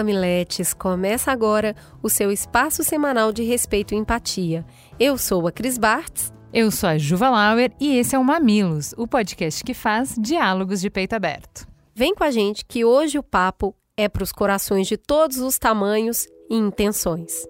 mamiletes, começa agora o seu espaço semanal de respeito e empatia. Eu sou a Cris Bartz. Eu sou a Juva Lauer e esse é o Mamilos, o podcast que faz diálogos de peito aberto. Vem com a gente que hoje o papo é para os corações de todos os tamanhos e intenções.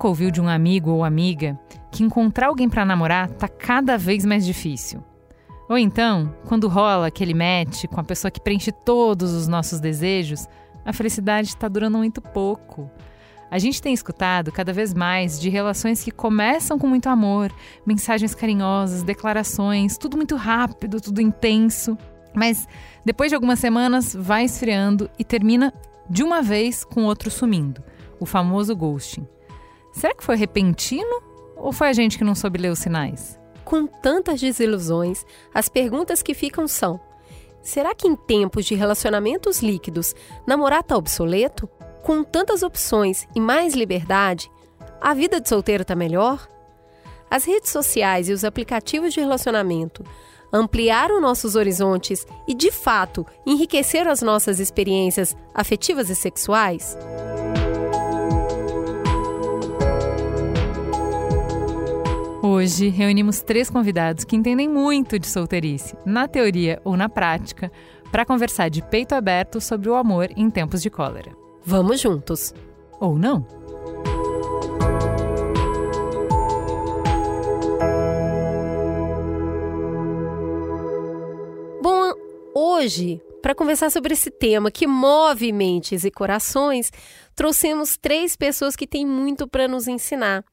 Nunca ouviu de um amigo ou amiga que encontrar alguém para namorar tá cada vez mais difícil? Ou então, quando rola aquele match com a pessoa que preenche todos os nossos desejos, a felicidade está durando muito pouco. A gente tem escutado cada vez mais de relações que começam com muito amor, mensagens carinhosas, declarações, tudo muito rápido, tudo intenso, mas depois de algumas semanas vai esfriando e termina de uma vez com outro sumindo o famoso ghosting. Será que foi repentino ou foi a gente que não soube ler os sinais? Com tantas desilusões, as perguntas que ficam são: será que em tempos de relacionamentos líquidos, namorar está obsoleto? Com tantas opções e mais liberdade, a vida de solteiro está melhor? As redes sociais e os aplicativos de relacionamento ampliaram nossos horizontes e, de fato, enriqueceram as nossas experiências afetivas e sexuais? Hoje reunimos três convidados que entendem muito de solteirice, na teoria ou na prática, para conversar de peito aberto sobre o amor em tempos de cólera. Vamos juntos! Ou não? Bom, hoje para conversar sobre esse tema que move mentes e corações, trouxemos três pessoas que têm muito para nos ensinar.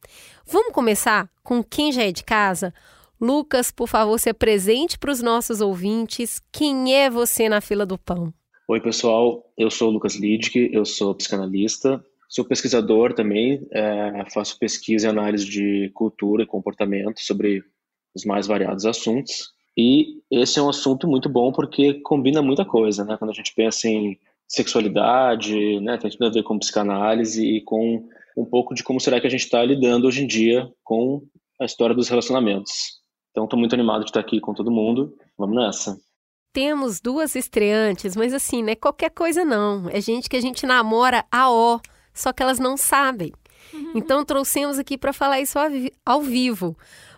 Vamos começar com quem já é de casa? Lucas, por favor, se apresente para os nossos ouvintes. Quem é você na fila do pão? Oi, pessoal. Eu sou o Lucas Lidke, eu sou psicanalista, sou pesquisador também, é, faço pesquisa e análise de cultura e comportamento sobre os mais variados assuntos. E esse é um assunto muito bom porque combina muita coisa, né? Quando a gente pensa em sexualidade, né? Tem tudo a ver com psicanálise e com um pouco de como será que a gente está lidando hoje em dia com a história dos relacionamentos. Então, estou muito animado de estar aqui com todo mundo. Vamos nessa. Temos duas estreantes, mas assim, não é qualquer coisa não. É gente que a gente namora a ó, só que elas não sabem. Uhum. Então, trouxemos aqui para falar isso ao vivo.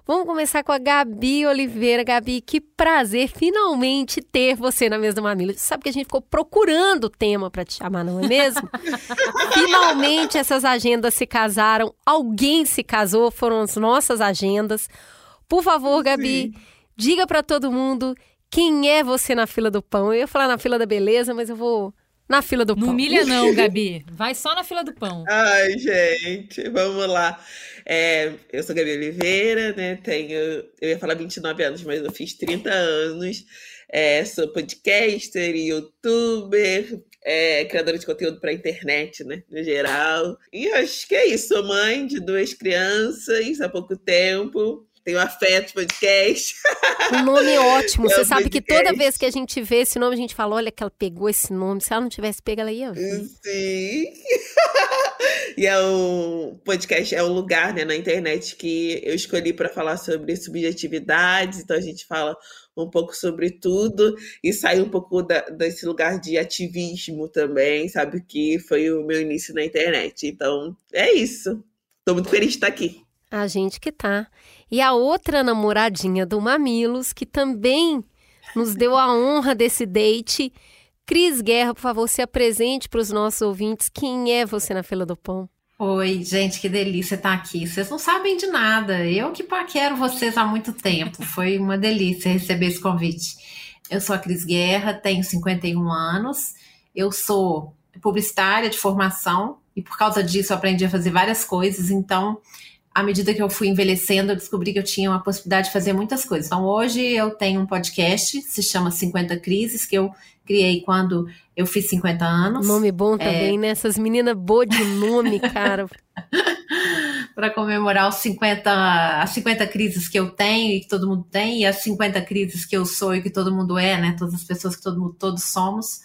Vamos começar com a Gabi Oliveira. Gabi, que prazer finalmente ter você na mesa do Mamilo. Você sabe que a gente ficou procurando tema para te chamar, não é mesmo? finalmente essas agendas se casaram. Alguém se casou, foram as nossas agendas. Por favor, Gabi, Sim. diga para todo mundo quem é você na fila do pão. Eu ia falar na fila da beleza, mas eu vou na fila do pão. Não humilha não, Gabi. Vai só na fila do pão. Ai, gente, vamos lá. É, eu sou Gabi Oliveira, né? Tenho, eu ia falar 29 anos, mas eu fiz 30 anos. É, sou podcaster, youtuber, é, criadora de conteúdo para internet, né? No geral. E acho que é isso. Sou mãe de duas crianças há pouco tempo tem o Afeto Podcast. Um nome ótimo. É Você sabe podcast. que toda vez que a gente vê esse nome, a gente fala: olha, que ela pegou esse nome. Se ela não tivesse pego, ela ia. Sim. e é o podcast, é o lugar né, na internet que eu escolhi para falar sobre subjetividades. Então a gente fala um pouco sobre tudo e sai um pouco da, desse lugar de ativismo também, sabe? Que foi o meu início na internet. Então é isso. Estou muito feliz de estar aqui. A gente que tá. E a outra namoradinha do Mamilos, que também nos deu a honra desse date. Cris Guerra, por favor, se apresente para os nossos ouvintes. Quem é você na fila do pão? Oi, gente, que delícia estar aqui. Vocês não sabem de nada. Eu que paquero vocês há muito tempo. Foi uma delícia receber esse convite. Eu sou a Cris Guerra, tenho 51 anos. Eu sou publicitária de formação e por causa disso aprendi a fazer várias coisas. Então, à medida que eu fui envelhecendo, eu descobri que eu tinha uma possibilidade de fazer muitas coisas. Então, hoje eu tenho um podcast, se chama 50 Crises, que eu criei quando eu fiz 50 anos. Nome bom também, é... né? Essas meninas boas de nome, cara. para comemorar os 50, as 50 crises que eu tenho e que todo mundo tem, e as 50 crises que eu sou e que todo mundo é, né? Todas as pessoas que todo mundo, todos somos.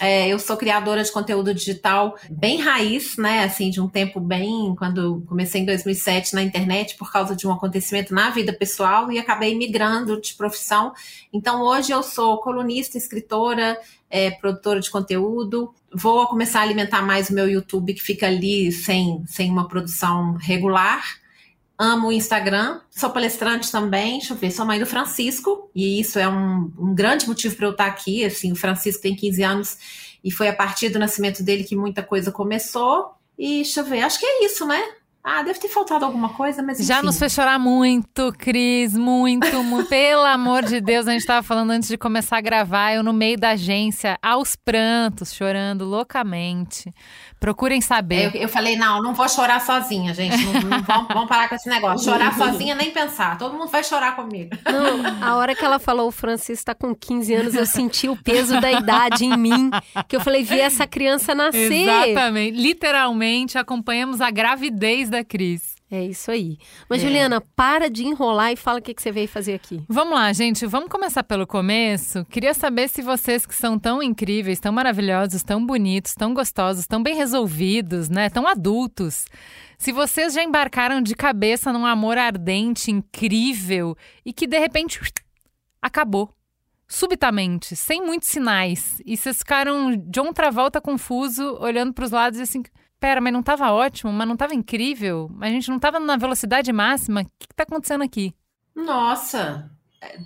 É, eu sou criadora de conteúdo digital bem raiz, né? Assim, de um tempo bem. Quando comecei em 2007 na internet, por causa de um acontecimento na vida pessoal, e acabei migrando de profissão. Então, hoje eu sou colunista, escritora, é, produtora de conteúdo. Vou começar a alimentar mais o meu YouTube, que fica ali sem, sem uma produção regular amo o Instagram, sou palestrante também, deixa eu ver, sou mãe do Francisco, e isso é um, um grande motivo para eu estar aqui, assim, o Francisco tem 15 anos e foi a partir do nascimento dele que muita coisa começou, e deixa eu ver, acho que é isso, né? Ah, deve ter faltado alguma coisa, mas enfim. Já nos fez chorar muito, Cris, muito, muito. Pelo amor de Deus, a gente estava falando antes de começar a gravar, eu no meio da agência, aos prantos, chorando loucamente. Procurem saber. Eu, eu falei, não, não vou chorar sozinha, gente. Não, não vamos, vamos, parar com esse negócio. Chorar sozinha, nem pensar. Todo mundo vai chorar comigo. Não, a hora que ela falou, o Francisco está com 15 anos, eu senti o peso da idade em mim. Que eu falei, vi essa criança nascer. Exatamente. Literalmente, acompanhamos a gravidez da Cris. É isso aí. Mas, é. Juliana, para de enrolar e fala o que, que você veio fazer aqui. Vamos lá, gente. Vamos começar pelo começo. Queria saber se vocês que são tão incríveis, tão maravilhosos, tão bonitos, tão gostosos, tão bem resolvidos, né? Tão adultos. Se vocês já embarcaram de cabeça num amor ardente, incrível e que de repente acabou. Subitamente, sem muitos sinais. E vocês ficaram de outra volta confuso, olhando para os lados e assim pera, mas não estava ótimo, mas não estava incrível, mas a gente não estava na velocidade máxima. O que, está acontecendo aqui? Nossa,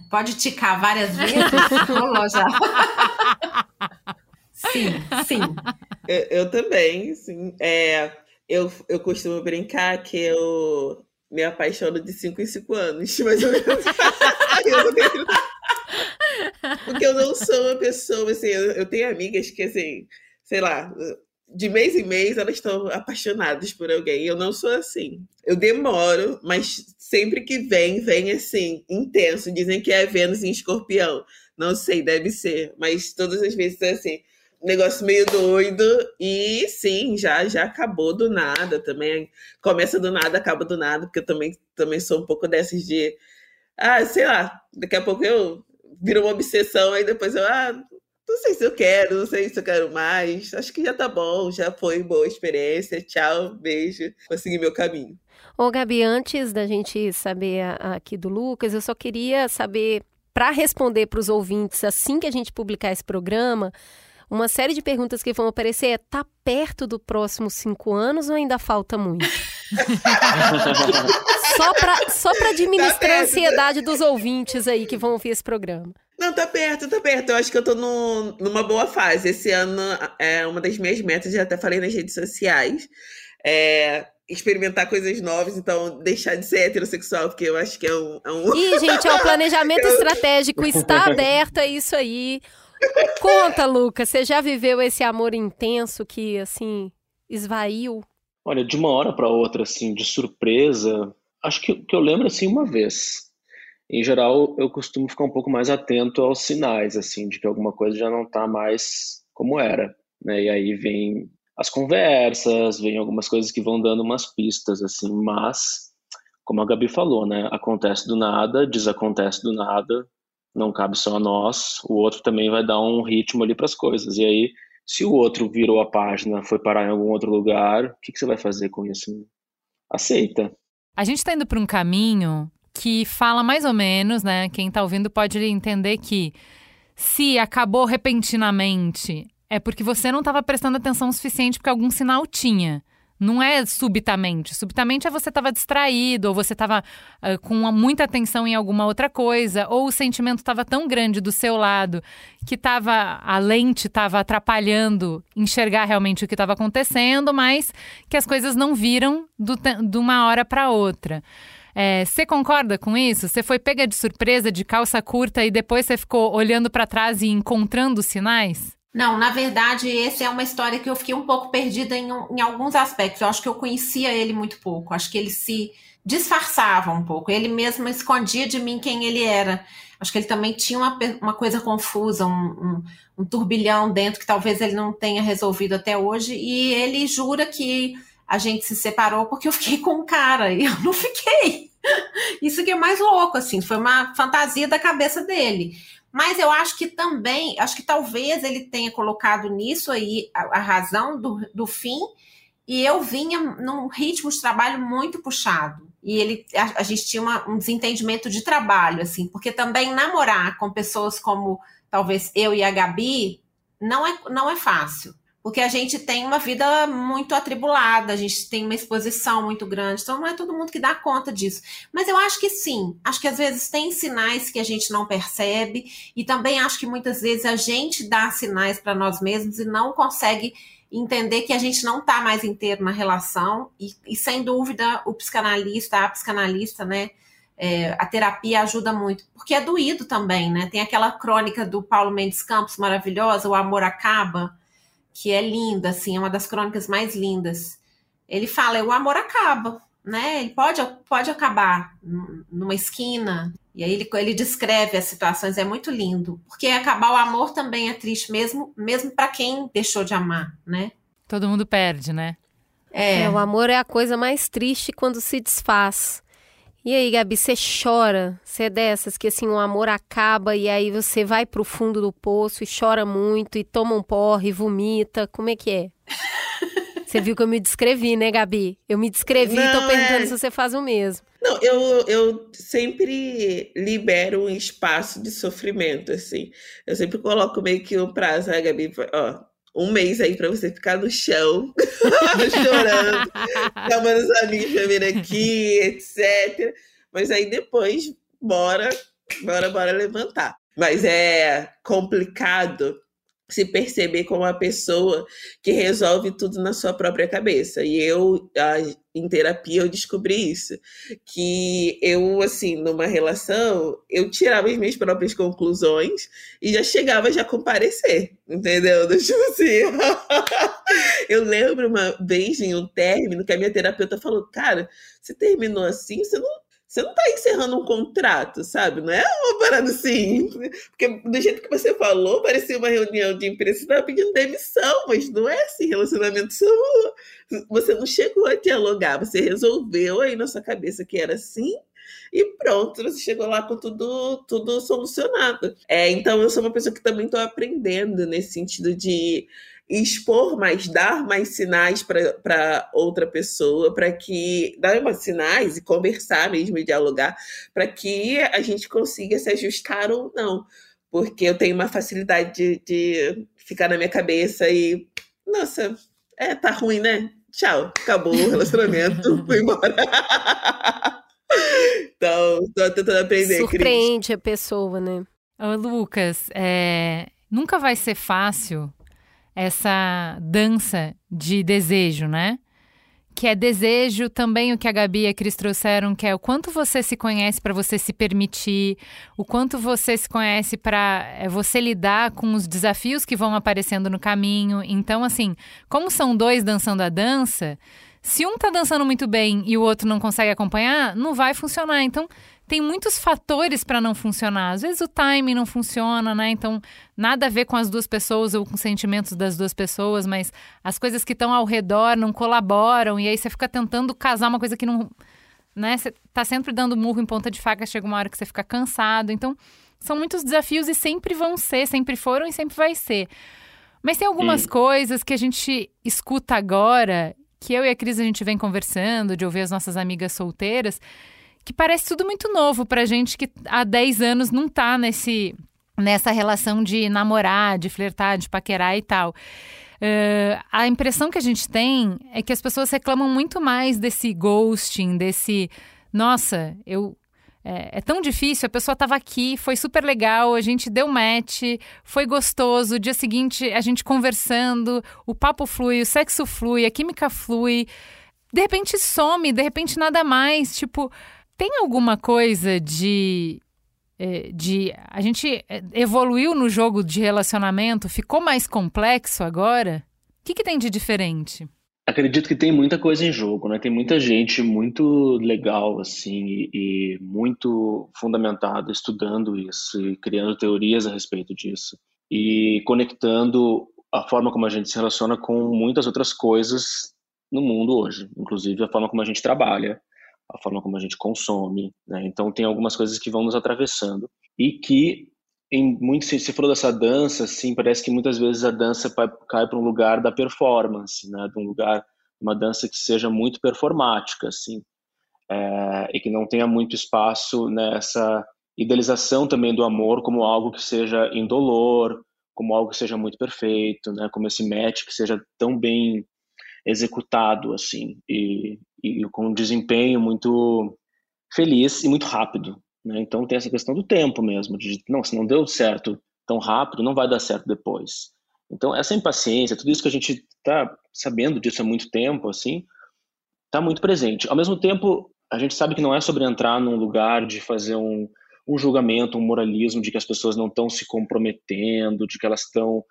pode ticar várias vezes? Rolou já. sim, sim. Eu, eu, também, sim. É, eu, eu costumo brincar que eu me apaixono de 5 em 5 anos, mais ou menos. Porque eu não sou uma pessoa, assim, eu, eu tenho amigas que, assim, sei lá, de mês em mês elas estão apaixonadas por alguém. Eu não sou assim. Eu demoro, mas sempre que vem, vem assim, intenso. Dizem que é Vênus em escorpião. Não sei, deve ser. Mas todas as vezes é assim. Negócio meio doido. E sim, já já acabou do nada também. Começa do nada, acaba do nada, porque eu também, também sou um pouco dessas de. Ah, sei lá, daqui a pouco eu viro uma obsessão, aí depois eu, ah, não sei se eu quero, não sei se eu quero mais. Acho que já tá bom, já foi boa experiência. Tchau, beijo. Consegui meu caminho. Ô, Gabi, antes da gente saber aqui do Lucas, eu só queria saber, para responder para os ouvintes assim que a gente publicar esse programa, uma série de perguntas que vão aparecer é: tá perto do próximo cinco anos ou ainda falta muito? só para só administrar tá a ansiedade dos ouvintes aí que vão ouvir esse programa. Não, tá perto, tá perto. Eu acho que eu tô no, numa boa fase. Esse ano é uma das minhas metas, já até falei nas redes sociais. É experimentar coisas novas, então deixar de ser heterossexual, porque eu acho que é um. É um... Ih, gente, é o planejamento estratégico, está aberto, é isso aí. Conta, Lucas, você já viveu esse amor intenso que, assim, esvaiu? Olha, de uma hora para outra, assim, de surpresa, acho que, que eu lembro, assim, uma vez em geral, eu costumo ficar um pouco mais atento aos sinais, assim, de que alguma coisa já não está mais como era, né? E aí vem as conversas, vem algumas coisas que vão dando umas pistas, assim, mas, como a Gabi falou, né? Acontece do nada, desacontece do nada, não cabe só a nós, o outro também vai dar um ritmo ali para as coisas. E aí, se o outro virou a página, foi parar em algum outro lugar, o que, que você vai fazer com isso? Aceita. A gente está indo para um caminho que fala mais ou menos, né? Quem está ouvindo pode entender que se acabou repentinamente, é porque você não estava prestando atenção o suficiente porque algum sinal tinha. Não é subitamente. Subitamente é você estava distraído, ou você estava uh, com muita atenção em alguma outra coisa, ou o sentimento estava tão grande do seu lado que tava, a lente estava atrapalhando enxergar realmente o que estava acontecendo, mas que as coisas não viram do, de uma hora para outra. É, você concorda com isso? Você foi pega de surpresa de calça curta e depois você ficou olhando para trás e encontrando sinais? Não, na verdade, essa é uma história que eu fiquei um pouco perdida em, em alguns aspectos. Eu acho que eu conhecia ele muito pouco. Acho que ele se disfarçava um pouco. Ele mesmo escondia de mim quem ele era. Acho que ele também tinha uma, uma coisa confusa, um, um, um, turbilhão dentro que talvez ele não tenha resolvido até hoje. E ele jura que a gente se separou porque eu fiquei com um cara e eu não fiquei. Isso que é mais louco, assim, foi uma fantasia da cabeça dele. Mas eu acho que também, acho que talvez ele tenha colocado nisso aí a, a razão do, do fim, e eu vinha num ritmo de trabalho muito puxado e ele a, a gente tinha uma, um desentendimento de trabalho, assim, porque também namorar com pessoas como talvez eu e a Gabi não é, não é fácil. Porque a gente tem uma vida muito atribulada, a gente tem uma exposição muito grande, então não é todo mundo que dá conta disso. Mas eu acho que sim, acho que às vezes tem sinais que a gente não percebe, e também acho que muitas vezes a gente dá sinais para nós mesmos e não consegue entender que a gente não está mais inteiro na relação e, e, sem dúvida o psicanalista, a psicanalista, né, é, a terapia ajuda muito, porque é doído também, né? Tem aquela crônica do Paulo Mendes Campos maravilhosa, O Amor Acaba, que é linda, assim, é uma das crônicas mais lindas. Ele fala, o amor acaba, né? Ele pode, pode acabar numa esquina. E aí ele, ele descreve as situações, é muito lindo. Porque acabar o amor também é triste, mesmo, mesmo para quem deixou de amar, né? Todo mundo perde, né? É. é. O amor é a coisa mais triste quando se desfaz. E aí, Gabi, você chora? Você é dessas que assim, o amor acaba e aí você vai pro fundo do poço e chora muito e toma um porre, e vomita. Como é que é? Você viu que eu me descrevi, né, Gabi? Eu me descrevi e tô perguntando é... se você faz o mesmo. Não, eu, eu sempre libero um espaço de sofrimento, assim. Eu sempre coloco meio que um prazo, né, Gabi? Ó, um mês aí para você ficar no chão, chorando, chamando os amigos pra vir aqui, etc. Mas aí depois, bora, bora, bora levantar. Mas é complicado se perceber como uma pessoa que resolve tudo na sua própria cabeça. E eu, em terapia, eu descobri isso. Que eu, assim, numa relação, eu tirava as minhas próprias conclusões e já chegava já a comparecer, entendeu? Tipo assim, eu lembro uma vez em um término que a minha terapeuta falou, cara, você terminou assim, você não você não está encerrando um contrato, sabe? Não é uma parada assim. Porque do jeito que você falou, parecia uma reunião de empresa, você estava pedindo demissão, mas não é assim. Relacionamento você não chegou a dialogar, você resolveu aí na sua cabeça que era assim. E pronto, você chegou lá com tudo, tudo solucionado. É, então, eu sou uma pessoa que também estou aprendendo nesse sentido de expor mais, dar mais sinais para outra pessoa, para que dar mais sinais e conversar mesmo e dialogar, para que a gente consiga se ajustar ou não. Porque eu tenho uma facilidade de, de ficar na minha cabeça e, nossa, é, tá ruim, né? Tchau, acabou o relacionamento, fui embora. então, tô tentando aprender. Surpreende Cris. a pessoa, né? Ô, Lucas, é... nunca vai ser fácil essa dança de desejo, né? Que é desejo também o que a Gabi e a Cris trouxeram, que é o quanto você se conhece para você se permitir, o quanto você se conhece para é, você lidar com os desafios que vão aparecendo no caminho. Então, assim, como são dois dançando a dança, se um tá dançando muito bem e o outro não consegue acompanhar, não vai funcionar. Então, tem muitos fatores para não funcionar. Às vezes o timing não funciona, né? Então, nada a ver com as duas pessoas ou com os sentimentos das duas pessoas, mas as coisas que estão ao redor não colaboram e aí você fica tentando casar uma coisa que não, né? Você tá sempre dando murro em ponta de faca, chega uma hora que você fica cansado. Então, são muitos desafios e sempre vão ser, sempre foram e sempre vai ser. Mas tem algumas coisas que a gente escuta agora, que eu e a Cris a gente vem conversando, de ouvir as nossas amigas solteiras, que parece tudo muito novo pra gente que há 10 anos não tá nesse, nessa relação de namorar, de flertar, de paquerar e tal. Uh, a impressão que a gente tem é que as pessoas reclamam muito mais desse ghosting, desse. Nossa, eu. É, é tão difícil, a pessoa estava aqui, foi super legal, a gente deu match, foi gostoso. Dia seguinte, a gente conversando, o papo flui, o sexo flui, a química flui. De repente some, de repente nada mais. Tipo, tem alguma coisa de é, de a gente é, evoluiu no jogo de relacionamento, ficou mais complexo agora? O que, que tem de diferente? Acredito que tem muita coisa em jogo, né? Tem muita gente muito legal, assim, e, muito fundamentada estudando isso e criando teorias a respeito disso. E conectando a forma como a gente se relaciona com muitas outras coisas no mundo hoje, inclusive a forma como a gente trabalha, a forma como a gente consome, né? Então tem algumas coisas que vão nos atravessando e que em muito se, falou dessa dança, assim, parece que muitas vezes a dança cai para um lugar da performance, né? De um lugar uma dança que seja muito performática, assim, é, e que não tenha muito espaço nessa idealização também do amor como algo que seja indolor, como algo que seja muito perfeito, né? Como esse match que seja tão bem executado assim e, e com um desempenho muito feliz e muito rápido. Né? Então tem essa questão do tempo mesmo, de não, se não deu certo tão rápido, não vai dar certo depois. Então essa impaciência, tudo isso que a gente está sabendo disso há muito tempo, assim, está muito presente. Ao mesmo tempo, a gente sabe que não é sobre entrar num lugar de fazer um, um julgamento, um moralismo de que as pessoas não estão se comprometendo, de que elas estão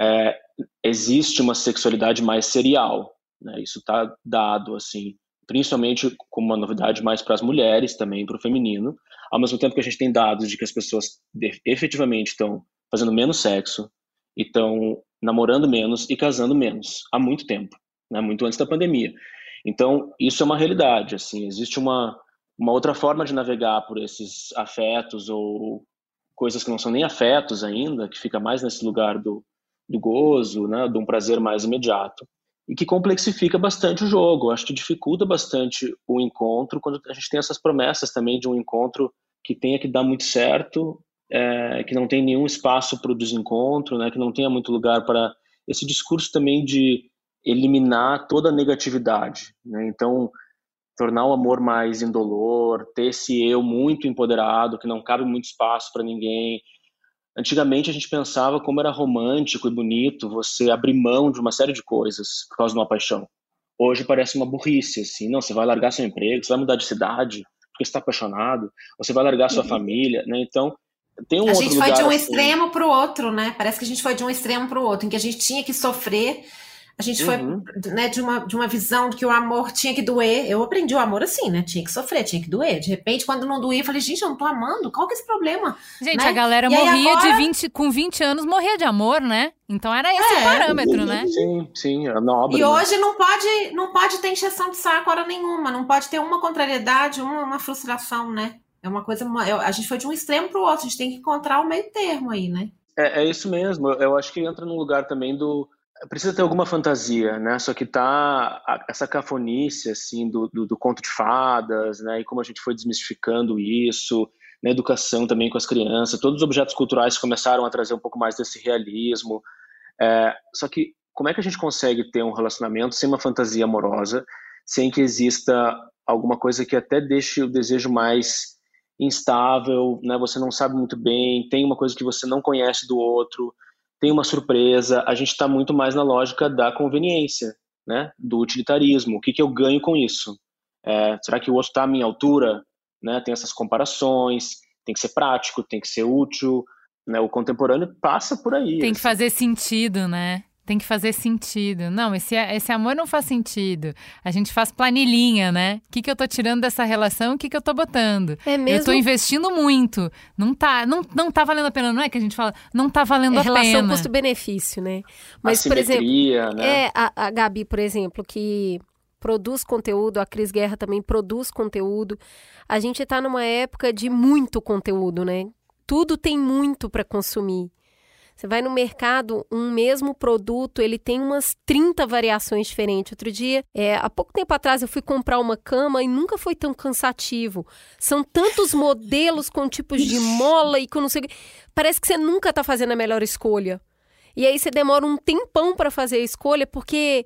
é, existe uma sexualidade mais serial, né? Isso está dado assim, principalmente como uma novidade mais para as mulheres também para o feminino, ao mesmo tempo que a gente tem dados de que as pessoas efetivamente estão fazendo menos sexo, estão namorando menos e casando menos há muito tempo, né? Muito antes da pandemia. Então isso é uma realidade, assim, existe uma uma outra forma de navegar por esses afetos ou coisas que não são nem afetos ainda, que fica mais nesse lugar do, do gozo, né, de um prazer mais imediato e que complexifica bastante o jogo. Acho que dificulta bastante o encontro quando a gente tem essas promessas também de um encontro que tenha que dar muito certo, é, que não tem nenhum espaço para o desencontro, né, que não tenha muito lugar para esse discurso também de eliminar toda a negatividade. Né? Então, tornar o amor mais indolor, ter esse eu muito empoderado, que não cabe muito espaço para ninguém, Antigamente a gente pensava como era romântico e bonito você abrir mão de uma série de coisas por causa de uma paixão. Hoje parece uma burrice, assim, não, você vai largar seu emprego, você vai mudar de cidade porque está apaixonado, você vai largar sua uhum. família, né? Então, tem um a gente foi de um assim... extremo para o outro, né? Parece que a gente foi de um extremo para o outro, em que a gente tinha que sofrer a gente uhum. foi né, de, uma, de uma visão de que o amor tinha que doer. Eu aprendi o amor assim, né? Tinha que sofrer, tinha que doer. De repente, quando não doía, eu falei, gente, eu não tô amando. Qual que é esse problema? Gente, né? a galera e morria agora... de 20, com 20 anos, morria de amor, né? Então era esse é. o parâmetro, né? Sim, sim, é nobre. E né? hoje não pode, não pode ter encheção de saco hora nenhuma. Não pode ter uma contrariedade, uma, uma frustração, né? É uma coisa. A gente foi de um extremo para o outro. A gente tem que encontrar o meio termo aí, né? É, é isso mesmo. Eu acho que entra no lugar também do precisa ter alguma fantasia, né? Só que tá essa cafonice assim do, do, do, conto de fadas, né? E como a gente foi desmistificando isso, na educação também com as crianças, todos os objetos culturais começaram a trazer um pouco mais desse realismo. É, só que como é que a gente consegue ter um relacionamento sem uma fantasia amorosa, sem que exista alguma coisa que até deixe o desejo mais instável, né? Você não sabe muito bem, tem uma coisa que você não conhece do outro tem uma surpresa, a gente está muito mais na lógica da conveniência, né? do utilitarismo. O que, que eu ganho com isso? É, será que o outro está à minha altura? Né? Tem essas comparações, tem que ser prático, tem que ser útil. Né? O contemporâneo passa por aí. Tem assim. que fazer sentido, né? Tem que fazer sentido. Não, esse, esse amor não faz sentido. A gente faz planilhinha, né? O que, que eu tô tirando dessa relação, o que, que eu tô botando. É mesmo? Eu tô investindo muito. Não tá, não, não tá valendo a pena, não é que a gente fala, não tá valendo é a relação pena. Relação custo-benefício, né? Mas, por exemplo, né? é a, a Gabi, por exemplo, que produz conteúdo, a Cris Guerra também produz conteúdo. A gente está numa época de muito conteúdo, né? Tudo tem muito para consumir. Você vai no mercado, um mesmo produto, ele tem umas 30 variações diferentes. Outro dia, é, há pouco tempo atrás, eu fui comprar uma cama e nunca foi tão cansativo. São tantos modelos com tipos de mola e com não sei o que. Parece que você nunca está fazendo a melhor escolha. E aí você demora um tempão para fazer a escolha porque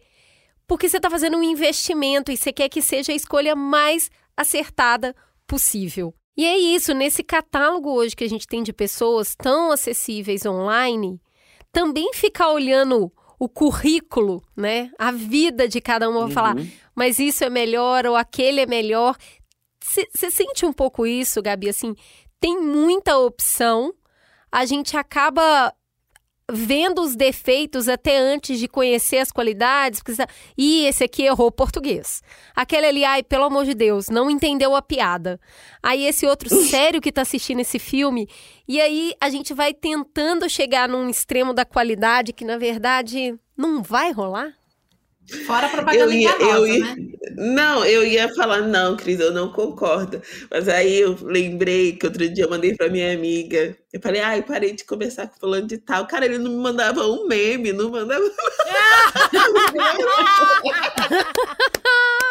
porque você está fazendo um investimento e você quer que seja a escolha mais acertada possível. E é isso, nesse catálogo hoje que a gente tem de pessoas tão acessíveis online, também ficar olhando o currículo, né? A vida de cada um, uhum. falar, mas isso é melhor ou aquele é melhor. Você sente um pouco isso, Gabi, assim, tem muita opção, a gente acaba vendo os defeitos até antes de conhecer as qualidades, porque e esse aqui errou português. Aquele ali, ai, pelo amor de Deus, não entendeu a piada. Aí esse outro sério que tá assistindo esse filme, e aí a gente vai tentando chegar num extremo da qualidade que na verdade não vai rolar. Fora a propaganda eu ia, enganosa, eu ia, né? Não, eu ia falar, não, Cris, eu não concordo. Mas aí eu lembrei que outro dia eu mandei pra minha amiga. Eu falei, ai, parei de conversar com fulano de tal. Cara, ele não me mandava um meme, não mandava.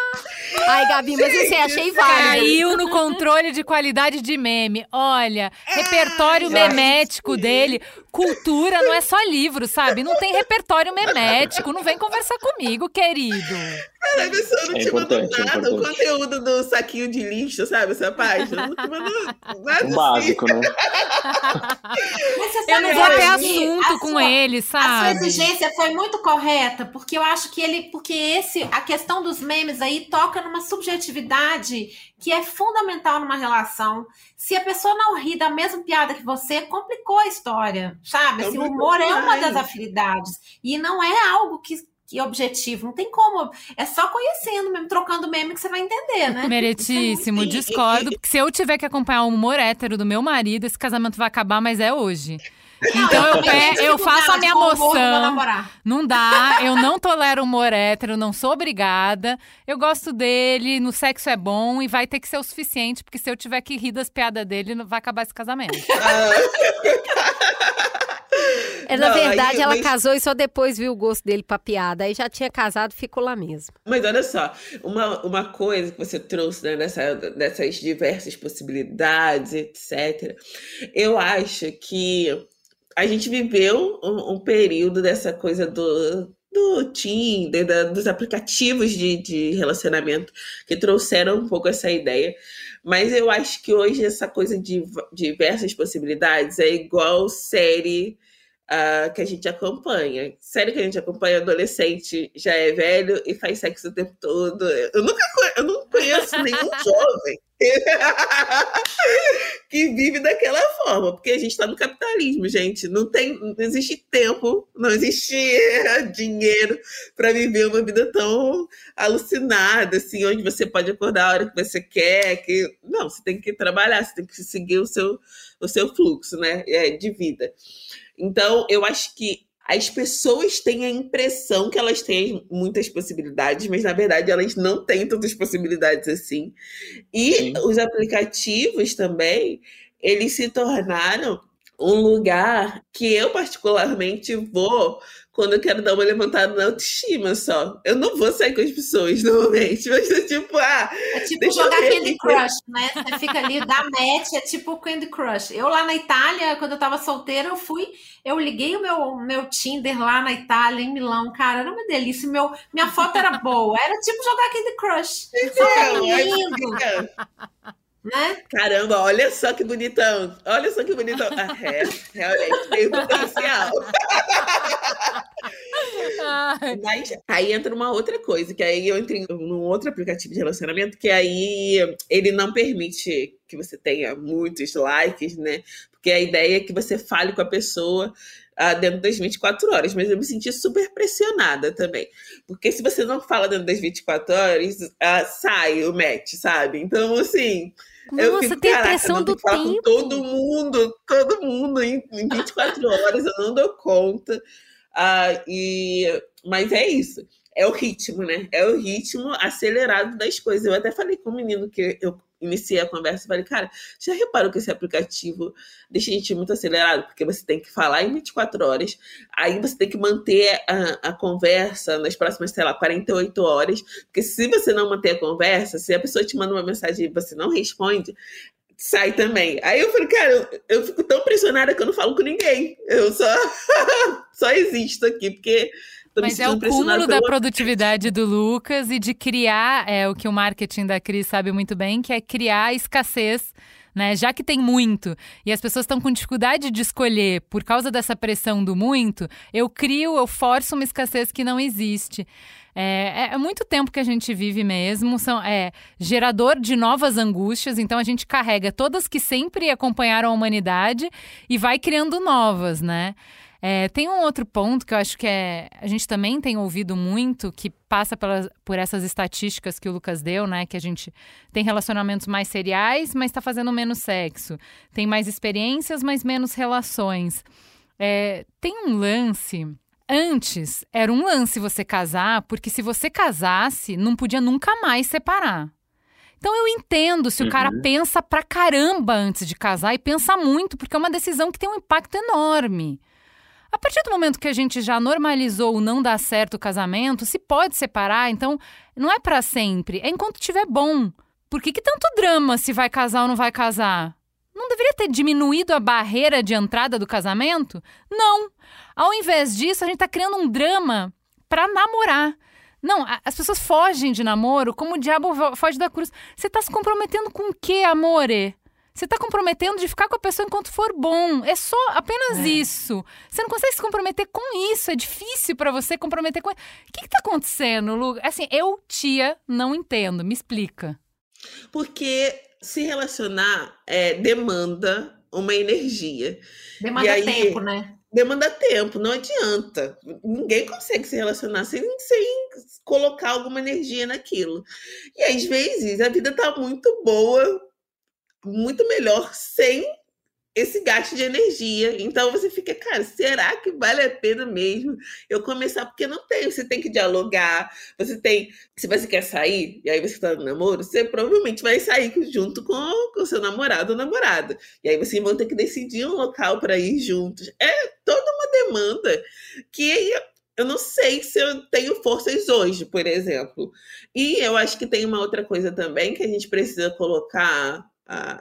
Ai, Gabi, mas você achei válido. Caiu no controle de qualidade de meme. Olha, repertório memético dele. Cultura não é só livro, sabe? Não tem repertório memético. Não vem conversar comigo, querido. Cara, a pessoa não é te mandou é nada. É o conteúdo do saquinho de lixo, sabe? Essa página. Não te mandou nada. Um básico, assim. né? eu não vou ter assunto com ele, sabe? A sua exigência foi muito correta, porque eu acho que ele. Porque esse, a questão dos memes aí toca numa subjetividade que é fundamental numa relação. Se a pessoa não ri da mesma piada que você, complicou a história, sabe? Assim, o humor é uma das afinidades. E não é algo que que objetivo. Não tem como. É só conhecendo mesmo, trocando meme que você vai entender, né? Meritíssimo, discordo. Porque se eu tiver que acompanhar o humor hétero do meu marido, esse casamento vai acabar, mas é hoje. Então eu, eu, eu faço a minha moção. Não dá, eu não tolero humor hétero, não sou obrigada. Eu gosto dele, no sexo é bom e vai ter que ser o suficiente, porque se eu tiver que rir das piadas dele, vai acabar esse casamento. É, na não, verdade, aí, ela mas... casou e só depois viu o gosto dele pra piada. Aí já tinha casado, ficou lá mesmo. Mas olha só, uma, uma coisa que você trouxe né, nessa, nessas diversas possibilidades, etc. Eu acho que a gente viveu um, um período dessa coisa do, do Tinder, da, dos aplicativos de, de relacionamento que trouxeram um pouco essa ideia. Mas eu acho que hoje essa coisa de diversas possibilidades é igual série uh, que a gente acompanha. Série que a gente acompanha, adolescente já é velho e faz sexo o tempo todo. Eu nunca eu não conheço nenhum jovem que vive daquela forma, porque a gente está no capitalismo, gente. Não tem, não existe tempo, não existe dinheiro para viver uma vida tão alucinada, assim, onde você pode acordar a hora que você quer. Que não, você tem que trabalhar, você tem que seguir o seu, o seu fluxo, né, é, de vida. Então, eu acho que as pessoas têm a impressão que elas têm muitas possibilidades, mas na verdade elas não têm tantas possibilidades assim. E Sim. os aplicativos também, eles se tornaram um lugar que eu particularmente vou quando eu quero dar uma levantada na autoestima só. Eu não vou sair com as pessoas normalmente, mas é tipo, ah. É tipo jogar Candy Crush, né? Você fica ali, dá match, é tipo Candy Crush. Eu lá na Itália, quando eu tava solteira, eu fui, eu liguei o meu, meu Tinder lá na Itália, em Milão, cara, era uma delícia. Meu, minha foto era boa, era tipo jogar Candy Crush. Então, lindo né? Caramba, olha só que bonitão. Olha só que bonitão. Ah, é, realmente tem potencial. Mas aí entra uma outra coisa, que aí eu entrei num outro aplicativo de relacionamento, que aí ele não permite que você tenha muitos likes, né? Porque a ideia é que você fale com a pessoa uh, dentro das 24 horas, mas eu me senti super pressionada também. Porque se você não fala dentro das 24 horas, uh, sai o match, sabe? Então, assim, nossa, eu fico, tem a pressão do tempo. Com todo mundo, todo mundo em, em 24 horas, eu não dou conta. Ah, e, mas é isso. É o ritmo, né? É o ritmo acelerado das coisas. Eu até falei com o menino que eu iniciei a conversa e falei, cara, já reparou que esse aplicativo deixa a gente muito acelerado? Porque você tem que falar em 24 horas, aí você tem que manter a, a conversa nas próximas, sei lá, 48 horas, porque se você não manter a conversa, se a pessoa te manda uma mensagem e você não responde, sai também. Aí eu falei, cara, eu, eu fico tão pressionada que eu não falo com ninguém. Eu só, só existo aqui, porque mas é o cúmulo da produtividade do Lucas e de criar é, o que o marketing da Cris sabe muito bem, que é criar escassez né? Já que tem muito e as pessoas estão com dificuldade de escolher por causa dessa pressão do muito, eu crio, eu forço uma escassez que não existe. É, é, muito tempo que a gente vive mesmo, são, é gerador de novas angústias, então a gente carrega todas que sempre acompanharam a humanidade e vai criando novas, né? É, tem um outro ponto que eu acho que é, a gente também tem ouvido muito, que passa pelas, por essas estatísticas que o Lucas deu, né? Que a gente tem relacionamentos mais seriais, mas está fazendo menos sexo. Tem mais experiências, mas menos relações. É, tem um lance. Antes, era um lance você casar, porque se você casasse, não podia nunca mais separar. Então eu entendo se uhum. o cara uhum. pensa pra caramba antes de casar e pensa muito, porque é uma decisão que tem um impacto enorme. A partir do momento que a gente já normalizou o não dar certo o casamento, se pode separar, então não é para sempre, é enquanto tiver bom. Por que, que tanto drama se vai casar ou não vai casar? Não deveria ter diminuído a barreira de entrada do casamento? Não. Ao invés disso, a gente está criando um drama para namorar. Não, as pessoas fogem de namoro como o diabo foge da cruz. Você está se comprometendo com o quê, amore? Você está comprometendo de ficar com a pessoa enquanto for bom. É só apenas é. isso. Você não consegue se comprometer com isso. É difícil para você comprometer com. O que está acontecendo, Lu? Assim, eu, tia, não entendo. Me explica. Porque se relacionar é, demanda uma energia. Demanda aí, tempo, né? Demanda tempo, não adianta. Ninguém consegue se relacionar sem, sem colocar alguma energia naquilo. E às vezes a vida tá muito boa muito melhor sem esse gasto de energia. Então você fica, cara, será que vale a pena mesmo eu começar? Porque não tem, você tem que dialogar, você tem. Se você quer sair, e aí você está no namoro, você provavelmente vai sair junto com o seu namorado ou namorada. E aí vocês vão ter que decidir um local para ir juntos. É toda uma demanda que eu não sei se eu tenho forças hoje, por exemplo. E eu acho que tem uma outra coisa também que a gente precisa colocar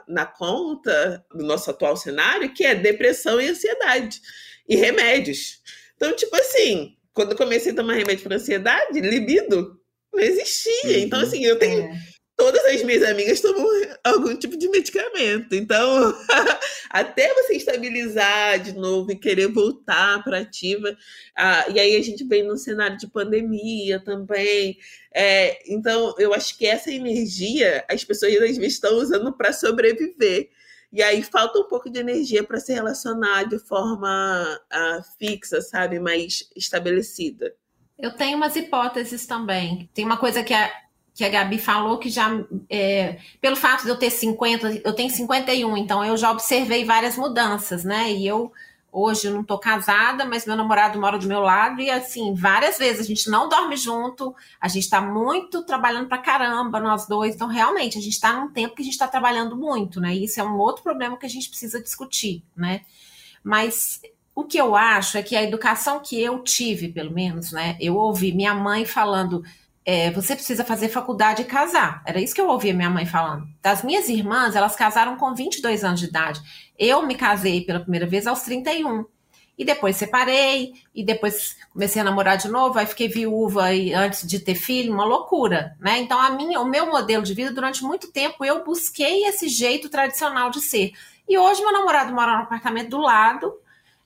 na conta do nosso atual cenário, que é depressão e ansiedade e remédios. Então, tipo assim, quando eu comecei a tomar remédio para ansiedade, libido não existia. Então, assim, eu tenho. É todas as minhas amigas tomam algum tipo de medicamento. Então, até você estabilizar de novo e querer voltar para ativa, ah, e aí a gente vem num cenário de pandemia também. É, então, eu acho que essa energia as pessoas às vezes estão usando para sobreviver. E aí falta um pouco de energia para se relacionar de forma fixa, sabe? Mais estabelecida. Eu tenho umas hipóteses também. Tem uma coisa que a, que a Gabi falou que já, é, pelo fato de eu ter 50, eu tenho 51, então eu já observei várias mudanças, né? E eu, hoje, não tô casada, mas meu namorado mora do meu lado e, assim, várias vezes a gente não dorme junto, a gente tá muito trabalhando pra caramba, nós dois, então realmente a gente tá num tempo que a gente tá trabalhando muito, né? E isso é um outro problema que a gente precisa discutir, né? Mas o que eu acho é que a educação que eu tive, pelo menos, né? Eu ouvi minha mãe falando é, você precisa fazer faculdade e casar. Era isso que eu ouvia minha mãe falando. Das minhas irmãs, elas casaram com 22 anos de idade. Eu me casei pela primeira vez aos 31. E depois separei, e depois comecei a namorar de novo, aí fiquei viúva e antes de ter filho, uma loucura, né? Então a minha, o meu modelo de vida durante muito tempo eu busquei esse jeito tradicional de ser. E hoje meu namorado mora no apartamento do lado,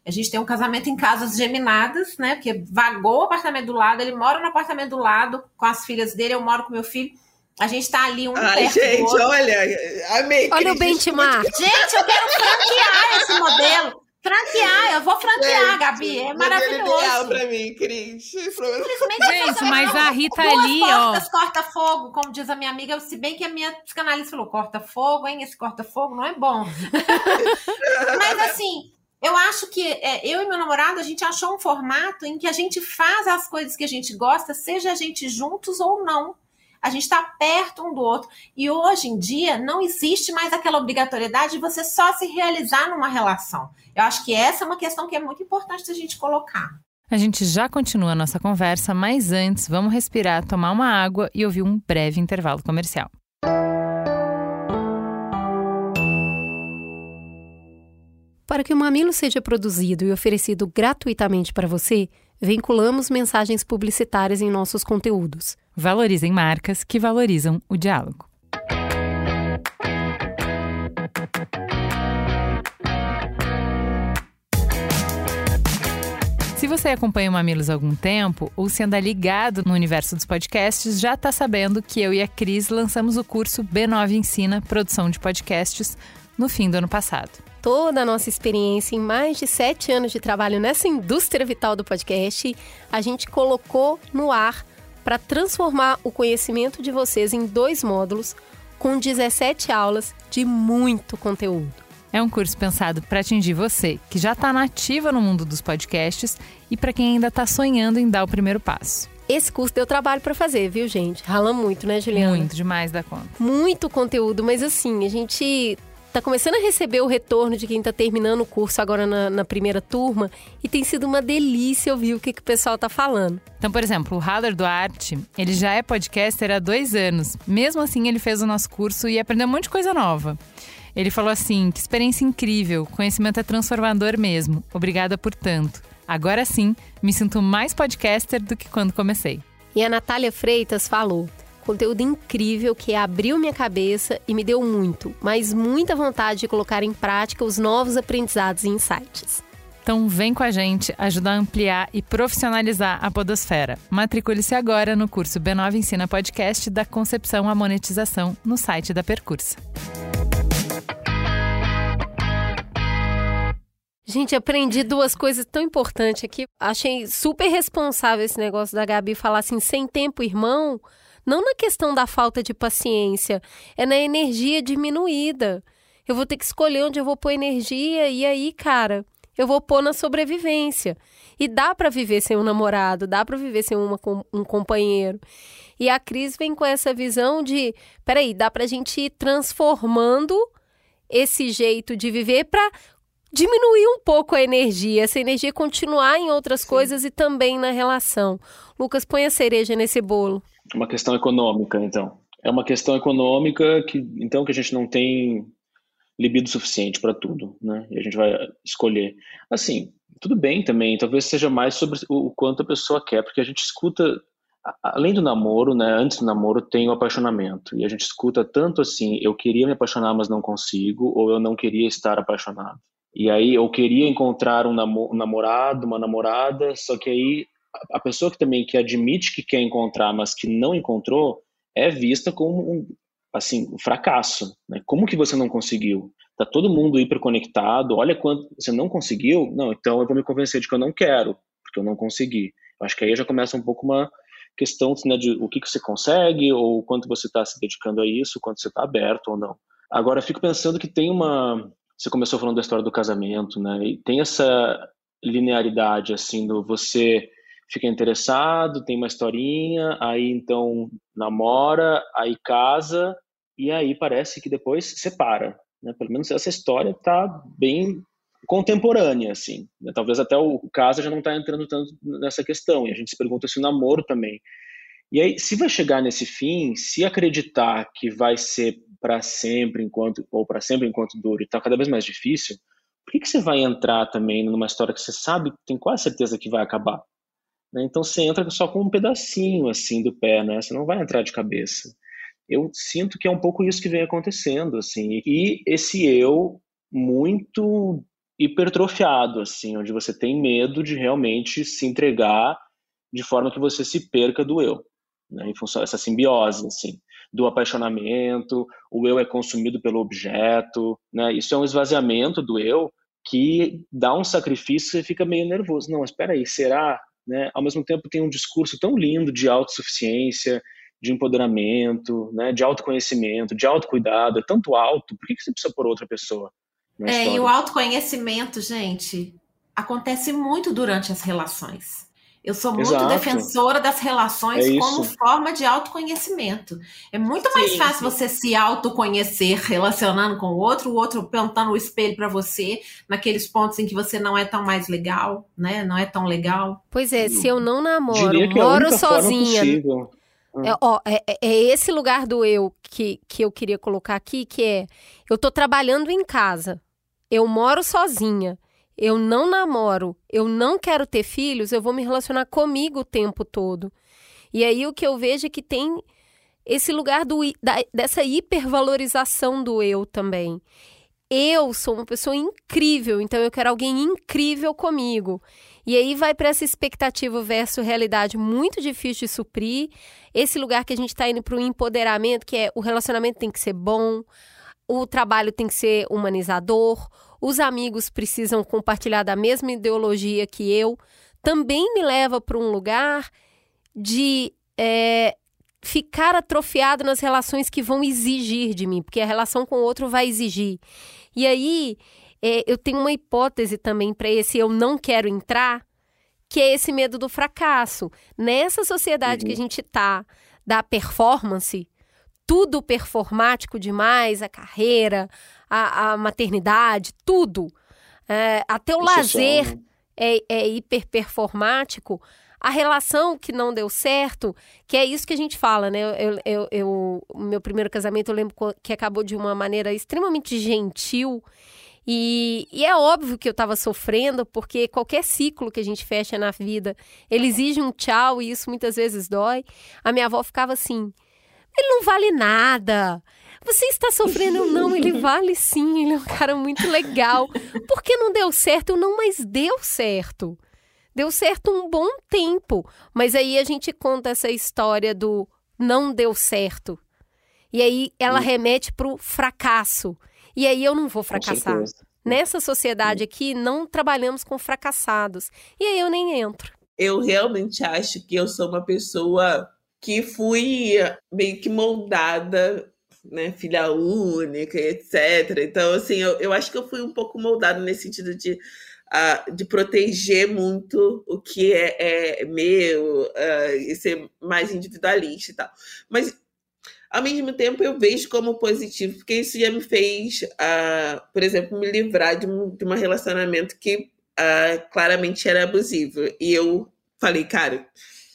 a gente tem um casamento em casas geminadas, né? Porque vagou o apartamento do lado, ele mora no apartamento do lado com as filhas dele, eu moro com meu filho. A gente tá ali um Ai, gente, olha, amei. Olha o benchmark. Gente, eu quero franquear esse modelo. Franquear, eu vou franquear, gente, Gabi. É maravilhoso. ideal pra mim, Cris. Gente, mas a Rita ali, portas, ó. corta fogo, como diz a minha amiga, se bem que a minha psicanalista falou, corta fogo, hein? Esse corta fogo não é bom. mas assim, eu acho que é, eu e meu namorado, a gente achou um formato em que a gente faz as coisas que a gente gosta, seja a gente juntos ou não. A gente está perto um do outro. E hoje em dia não existe mais aquela obrigatoriedade de você só se realizar numa relação. Eu acho que essa é uma questão que é muito importante a gente colocar. A gente já continua a nossa conversa, mas antes vamos respirar, tomar uma água e ouvir um breve intervalo comercial. Para que o Mamilo seja produzido e oferecido gratuitamente para você, vinculamos mensagens publicitárias em nossos conteúdos. Valorizem marcas que valorizam o diálogo. Se você acompanha o Mamilos há algum tempo, ou se anda ligado no universo dos podcasts, já está sabendo que eu e a Cris lançamos o curso B9 Ensina Produção de Podcasts no fim do ano passado. Toda a nossa experiência em mais de sete anos de trabalho nessa indústria vital do podcast, a gente colocou no ar para transformar o conhecimento de vocês em dois módulos com 17 aulas de muito conteúdo. É um curso pensado para atingir você, que já está nativa no mundo dos podcasts, e para quem ainda está sonhando em dar o primeiro passo. Esse curso deu trabalho para fazer, viu, gente? Rala muito, né, Juliana? Muito, demais da conta. Muito conteúdo, mas assim, a gente tá começando a receber o retorno de quem está terminando o curso agora na, na, primeira turma e tem sido uma delícia ouvir o que, que o pessoal tá falando. Então, por exemplo, o Haller Duarte, ele já é podcaster há dois anos. Mesmo assim, ele fez o nosso curso e aprendeu um monte de coisa nova. Ele falou assim: que experiência incrível, conhecimento é transformador mesmo. Obrigada por tanto. Agora sim, me sinto mais podcaster do que quando comecei. E a Natália Freitas falou: conteúdo incrível que abriu minha cabeça e me deu muito, mas muita vontade de colocar em prática os novos aprendizados e insights. Então vem com a gente ajudar a ampliar e profissionalizar a podosfera. Matricule-se agora no curso B9 Ensina Podcast da concepção à monetização no site da Percursa. Gente, aprendi duas coisas tão importantes aqui. Achei super responsável esse negócio da Gabi falar assim, sem tempo, irmão. Não na questão da falta de paciência, é na energia diminuída. Eu vou ter que escolher onde eu vou pôr energia e aí, cara, eu vou pôr na sobrevivência. E dá para viver sem um namorado, dá para viver sem uma, um companheiro. E a Cris vem com essa visão de, peraí, dá pra gente ir transformando esse jeito de viver para diminuir um pouco a energia, essa energia continuar em outras Sim. coisas e também na relação. Lucas, põe a cereja nesse bolo. Uma questão econômica, então. É uma questão econômica que, então, que a gente não tem libido suficiente para tudo, né? E a gente vai escolher. Assim, tudo bem também, talvez seja mais sobre o quanto a pessoa quer, porque a gente escuta, além do namoro, né? Antes do namoro tem o apaixonamento, e a gente escuta tanto assim, eu queria me apaixonar, mas não consigo, ou eu não queria estar apaixonado. E aí eu queria encontrar um, namorado, uma namorada, só que aí a pessoa que também que admite que quer encontrar, mas que não encontrou, é vista como um, assim, um fracasso. Né? Como que você não conseguiu? Tá todo mundo hiperconectado, olha quanto você não conseguiu, não, então eu vou me convencer de que eu não quero, porque eu não consegui. Eu acho que aí já começa um pouco uma questão né, de o que, que você consegue, ou quanto você está se dedicando a isso, quanto você está aberto ou não. Agora, eu fico pensando que tem uma, você começou falando da história do casamento, né? E tem essa linearidade, assim, do você fica interessado, tem uma historinha, aí então namora, aí casa, e aí parece que depois separa. Né? Pelo menos essa história está bem contemporânea, assim. Né? Talvez até o caso já não está entrando tanto nessa questão, e a gente se pergunta se o namoro também. E aí, se vai chegar nesse fim, se acreditar que vai ser para sempre enquanto ou para sempre enquanto dure, está cada vez mais difícil. Por que, que você vai entrar também numa história que você sabe, tem quase certeza que vai acabar? Né? Então você entra só com um pedacinho assim do pé, né? Você não vai entrar de cabeça. Eu sinto que é um pouco isso que vem acontecendo, assim. E esse eu muito hipertrofiado, assim, onde você tem medo de realmente se entregar de forma que você se perca do eu, né? Em função dessa simbiose, assim do apaixonamento, o eu é consumido pelo objeto, né? Isso é um esvaziamento do eu que dá um sacrifício e fica meio nervoso. Não, espera aí, será? Né? Ao mesmo tempo tem um discurso tão lindo de autossuficiência, de empoderamento, né? de autoconhecimento, de autocuidado, é tanto alto, por que você precisa por outra pessoa? É, história? e o autoconhecimento, gente, acontece muito durante as relações. Eu sou muito Exato. defensora das relações é como forma de autoconhecimento. É muito mais sim, fácil sim. você se autoconhecer relacionando com o outro, o outro apontando o espelho para você, naqueles pontos em que você não é tão mais legal, né? Não é tão legal. Pois é, se eu não namoro, é moro sozinha. É, ó, é, é, é, esse lugar do eu que, que eu queria colocar aqui, que é eu tô trabalhando em casa, eu moro sozinha eu não namoro, eu não quero ter filhos, eu vou me relacionar comigo o tempo todo. E aí o que eu vejo é que tem esse lugar do, da, dessa hipervalorização do eu também. Eu sou uma pessoa incrível, então eu quero alguém incrível comigo. E aí vai para essa expectativa versus realidade muito difícil de suprir. Esse lugar que a gente está indo para o empoderamento, que é o relacionamento tem que ser bom, o trabalho tem que ser humanizador, os amigos precisam compartilhar da mesma ideologia que eu, também me leva para um lugar de é, ficar atrofiado nas relações que vão exigir de mim, porque a relação com o outro vai exigir. E aí é, eu tenho uma hipótese também para esse eu não quero entrar, que é esse medo do fracasso. Nessa sociedade uhum. que a gente tá da performance, tudo performático demais, a carreira, a, a maternidade, tudo. É, até o, lazer né? é, é hiperperformático a relação que não deu certo, que é isso que a gente fala, né? Eu, eu, eu, o meu primeiro casamento eu lembro que acabou de uma maneira extremamente gentil. E, e é óbvio que eu estava sofrendo, porque qualquer ciclo que a gente fecha na vida, ele exige um tchau e isso muitas vezes dói. A minha avó ficava assim: ele não vale nada. Você está sofrendo? Não, ele vale sim, ele é um cara muito legal. Por que não deu certo? Não, mas deu certo. Deu certo um bom tempo, mas aí a gente conta essa história do não deu certo. E aí ela Sim. remete para o fracasso. E aí eu não vou fracassar. Nessa sociedade aqui, não trabalhamos com fracassados. E aí eu nem entro. Eu realmente acho que eu sou uma pessoa que fui meio que moldada, né, filha única, etc. Então, assim, eu, eu acho que eu fui um pouco moldada nesse sentido de uh, de proteger muito o que é, é meu uh, e ser mais individualista e tal. Mas, ao mesmo tempo, eu vejo como positivo, porque isso já me fez, uh, por exemplo, me livrar de um, de um relacionamento que claramente era abusivo. E eu falei, cara,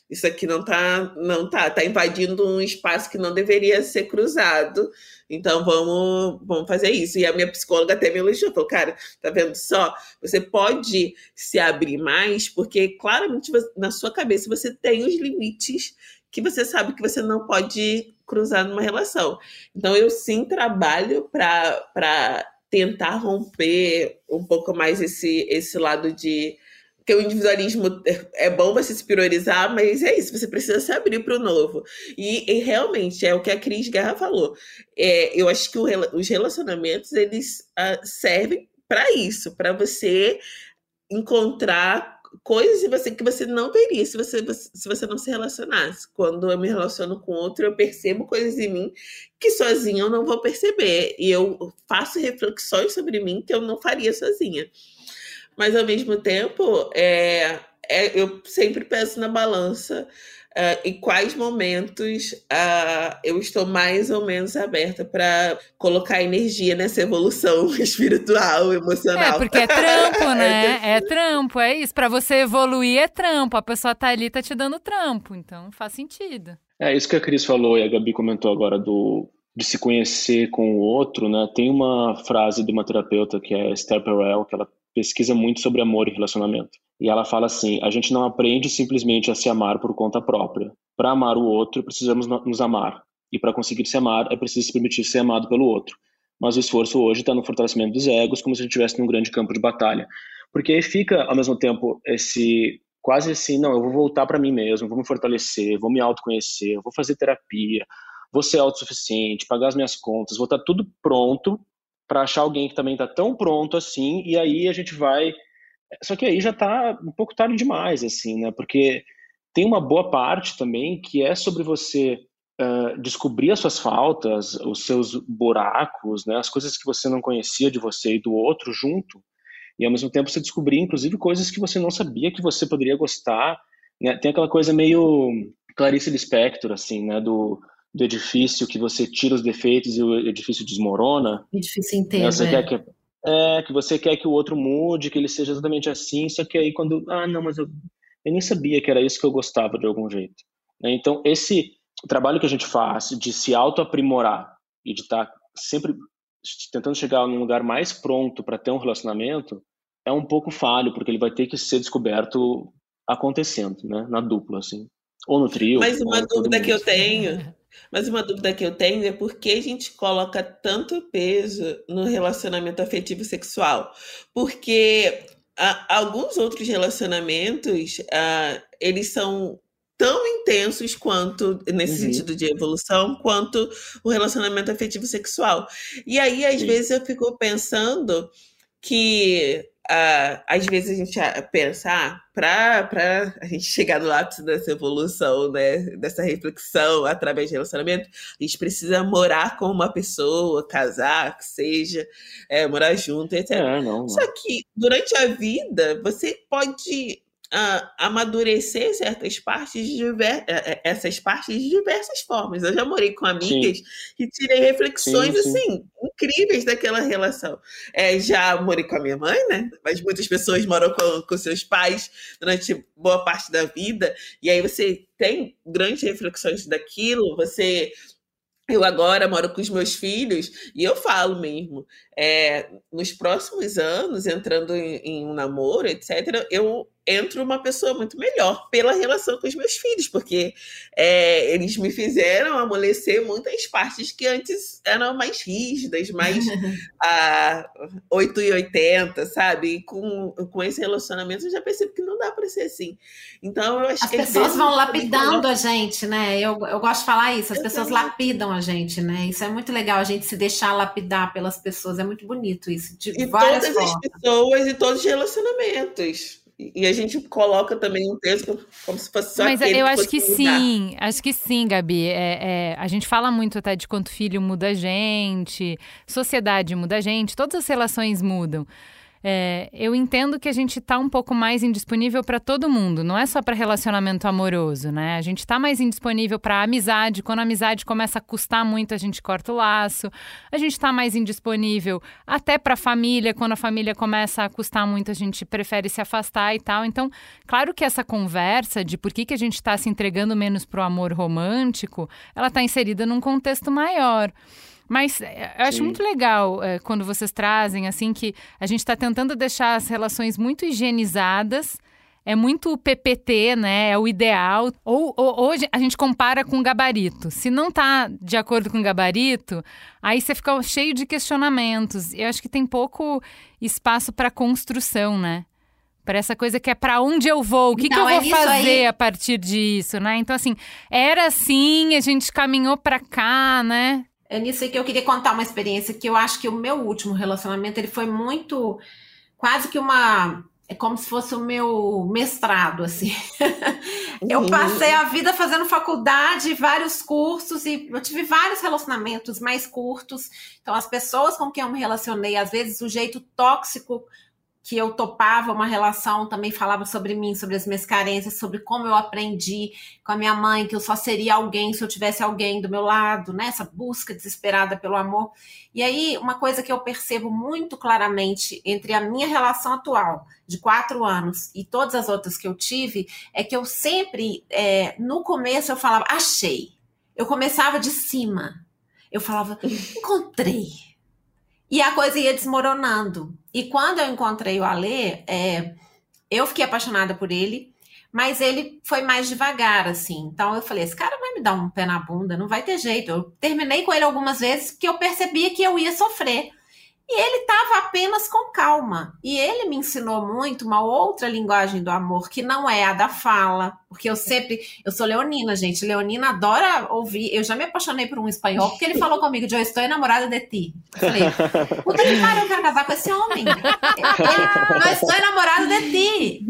isso aqui não tá, não tá, tá invadindo um espaço que não deveria ser cruzado. Então vamos, vamos fazer isso. E a minha psicóloga até me elogiou, falou, cara, tá vendo só? Você pode se abrir mais, porque claramente na sua cabeça você tem os limites que você sabe que você não pode cruzar numa relação. Então eu sim trabalho para tentar romper um pouco mais esse, esse lado de porque o individualismo é bom você se priorizar, mas é isso, você precisa se abrir para o novo. E, e, realmente é o que a Cris Guerra falou. É, eu acho que o, os relacionamentos eles uh, servem para isso, para você encontrar coisas em você que você não veria se você, se você não se relacionasse. Quando eu me relaciono com outro, eu percebo coisas em mim que sozinha eu não vou perceber. E eu faço reflexões sobre mim que eu não faria sozinha mas ao mesmo tempo, é, é eu sempre penso na balança uh, em quais momentos uh, eu estou mais ou menos aberta para colocar energia nessa evolução espiritual, emocional. É, porque é trampo, né? é trampo, é isso. Para você evoluir é trampo. A pessoa tá ali, tá te dando trampo, então faz sentido. É isso que a Cris falou e a Gabi comentou agora do de se conhecer com o outro, né? Tem uma frase de uma terapeuta que é Esther Perel, que ela pesquisa muito sobre amor e relacionamento. E ela fala assim: a gente não aprende simplesmente a se amar por conta própria. Para amar o outro, precisamos nos amar. E para conseguir se amar, é preciso se permitir ser amado pelo outro. Mas o esforço hoje está no fortalecimento dos egos, como se a gente estivesse num grande campo de batalha. Porque aí fica, ao mesmo tempo, esse quase assim: não, eu vou voltar para mim mesmo, vou me fortalecer, vou me autoconhecer, vou fazer terapia, vou ser autossuficiente, pagar as minhas contas, vou estar tá tudo pronto para achar alguém que também está tão pronto assim, e aí a gente vai. Só que aí já está um pouco tarde demais, assim, né? Porque tem uma boa parte também que é sobre você uh, descobrir as suas faltas, os seus buracos, né? As coisas que você não conhecia de você e do outro junto, e ao mesmo tempo você descobrir, inclusive, coisas que você não sabia que você poderia gostar. Né? Tem aquela coisa meio Clarice Lispector, assim, né? Do do edifício que você tira os defeitos e o edifício desmorona. Edifício inteiro. Você é. quer que é que você quer que o outro mude, que ele seja exatamente assim, só que aí quando ah não, mas eu, eu nem sabia que era isso que eu gostava de algum jeito. Né? Então esse trabalho que a gente faz de se auto-aprimorar e de estar tá sempre tentando chegar num lugar mais pronto para ter um relacionamento é um pouco falho, porque ele vai ter que ser descoberto acontecendo, né, na dupla assim, ou no trio. Mas uma dúvida que eu tenho mas uma dúvida que eu tenho é por que a gente coloca tanto peso no relacionamento afetivo sexual? Porque alguns outros relacionamentos, uh, eles são tão intensos quanto, nesse uhum. sentido de evolução, quanto o relacionamento afetivo sexual. E aí, às Sim. vezes, eu fico pensando que uh, às vezes a gente pensar para a gente chegar no ápice dessa evolução, né, dessa reflexão através de relacionamento, a gente precisa morar com uma pessoa, casar, que seja, é, morar junto, etc. É, não, não. Só que durante a vida você pode uh, amadurecer certas partes de diver... Eh, eh, essas partes de diversas formas. Eu já morei com amigas sim. e tirei reflexões sim, sim. assim incríveis daquela relação. É, já morei com a minha mãe, né? Mas muitas pessoas moram com, com seus pais durante boa parte da vida e aí você tem grandes reflexões daquilo. Você eu agora moro com os meus filhos e eu falo mesmo, é, nos próximos anos, entrando em, em um namoro, etc., eu entro uma pessoa muito melhor pela relação com os meus filhos, porque é, eles me fizeram amolecer muitas partes que antes eram mais rígidas, mais a 8 e 80, sabe? E com, com esse relacionamento eu já percebo que não dá para ser assim. Então eu acho as que. As pessoas vão lapidando a gente, né? Eu, eu gosto de falar isso, as pessoas lapidam a gente, né? Isso é muito legal, a gente se deixar lapidar pelas pessoas, é muito bonito isso. De e todas formas. as pessoas e todos os relacionamentos. E a gente coloca também um texto como se fosse só Mas eu acho que sim, acho que sim, Gabi. É, é, a gente fala muito até de quanto filho muda a gente, sociedade muda a gente, todas as relações mudam. É, eu entendo que a gente está um pouco mais indisponível para todo mundo, não é só para relacionamento amoroso, né? A gente está mais indisponível para amizade. Quando a amizade começa a custar muito, a gente corta o laço. A gente está mais indisponível até para a família. Quando a família começa a custar muito, a gente prefere se afastar e tal. Então, claro que essa conversa de por que, que a gente está se entregando menos para o amor romântico, ela está inserida num contexto maior. Mas é, eu acho Sim. muito legal é, quando vocês trazem, assim, que a gente está tentando deixar as relações muito higienizadas. É muito PPT, né? É o ideal. Ou, ou, hoje a gente compara com gabarito. Se não tá de acordo com o gabarito, aí você fica cheio de questionamentos. Eu acho que tem pouco espaço para construção, né? para essa coisa que é para onde eu vou, o que, que eu é vou fazer aí. a partir disso, né? Então, assim, era assim, a gente caminhou para cá, né? É nisso aí que eu queria contar uma experiência que eu acho que o meu último relacionamento ele foi muito quase que uma é como se fosse o meu mestrado assim. eu uhum. passei a vida fazendo faculdade, vários cursos e eu tive vários relacionamentos mais curtos. Então as pessoas com quem eu me relacionei, às vezes o jeito tóxico que eu topava uma relação, também falava sobre mim, sobre as minhas carências, sobre como eu aprendi com a minha mãe que eu só seria alguém se eu tivesse alguém do meu lado, né? Busca desesperada pelo amor. E aí, uma coisa que eu percebo muito claramente entre a minha relação atual, de quatro anos, e todas as outras que eu tive, é que eu sempre, é, no começo, eu falava, achei. Eu começava de cima. Eu falava, encontrei e a coisa ia desmoronando. E quando eu encontrei o Alê, é, eu fiquei apaixonada por ele, mas ele foi mais devagar, assim. Então eu falei: esse cara vai me dar um pé na bunda, não vai ter jeito. Eu terminei com ele algumas vezes porque eu percebia que eu ia sofrer. E ele estava apenas com calma. E ele me ensinou muito uma outra linguagem do amor, que não é a da fala. Porque eu sempre. Eu sou leonina, gente. Leonina adora ouvir. Eu já me apaixonei por um espanhol, porque ele falou comigo: Eu estou enamorada de ti. Eu falei: Puta que pariu, eu quero casar com esse homem. Eu estou enamorada de ti.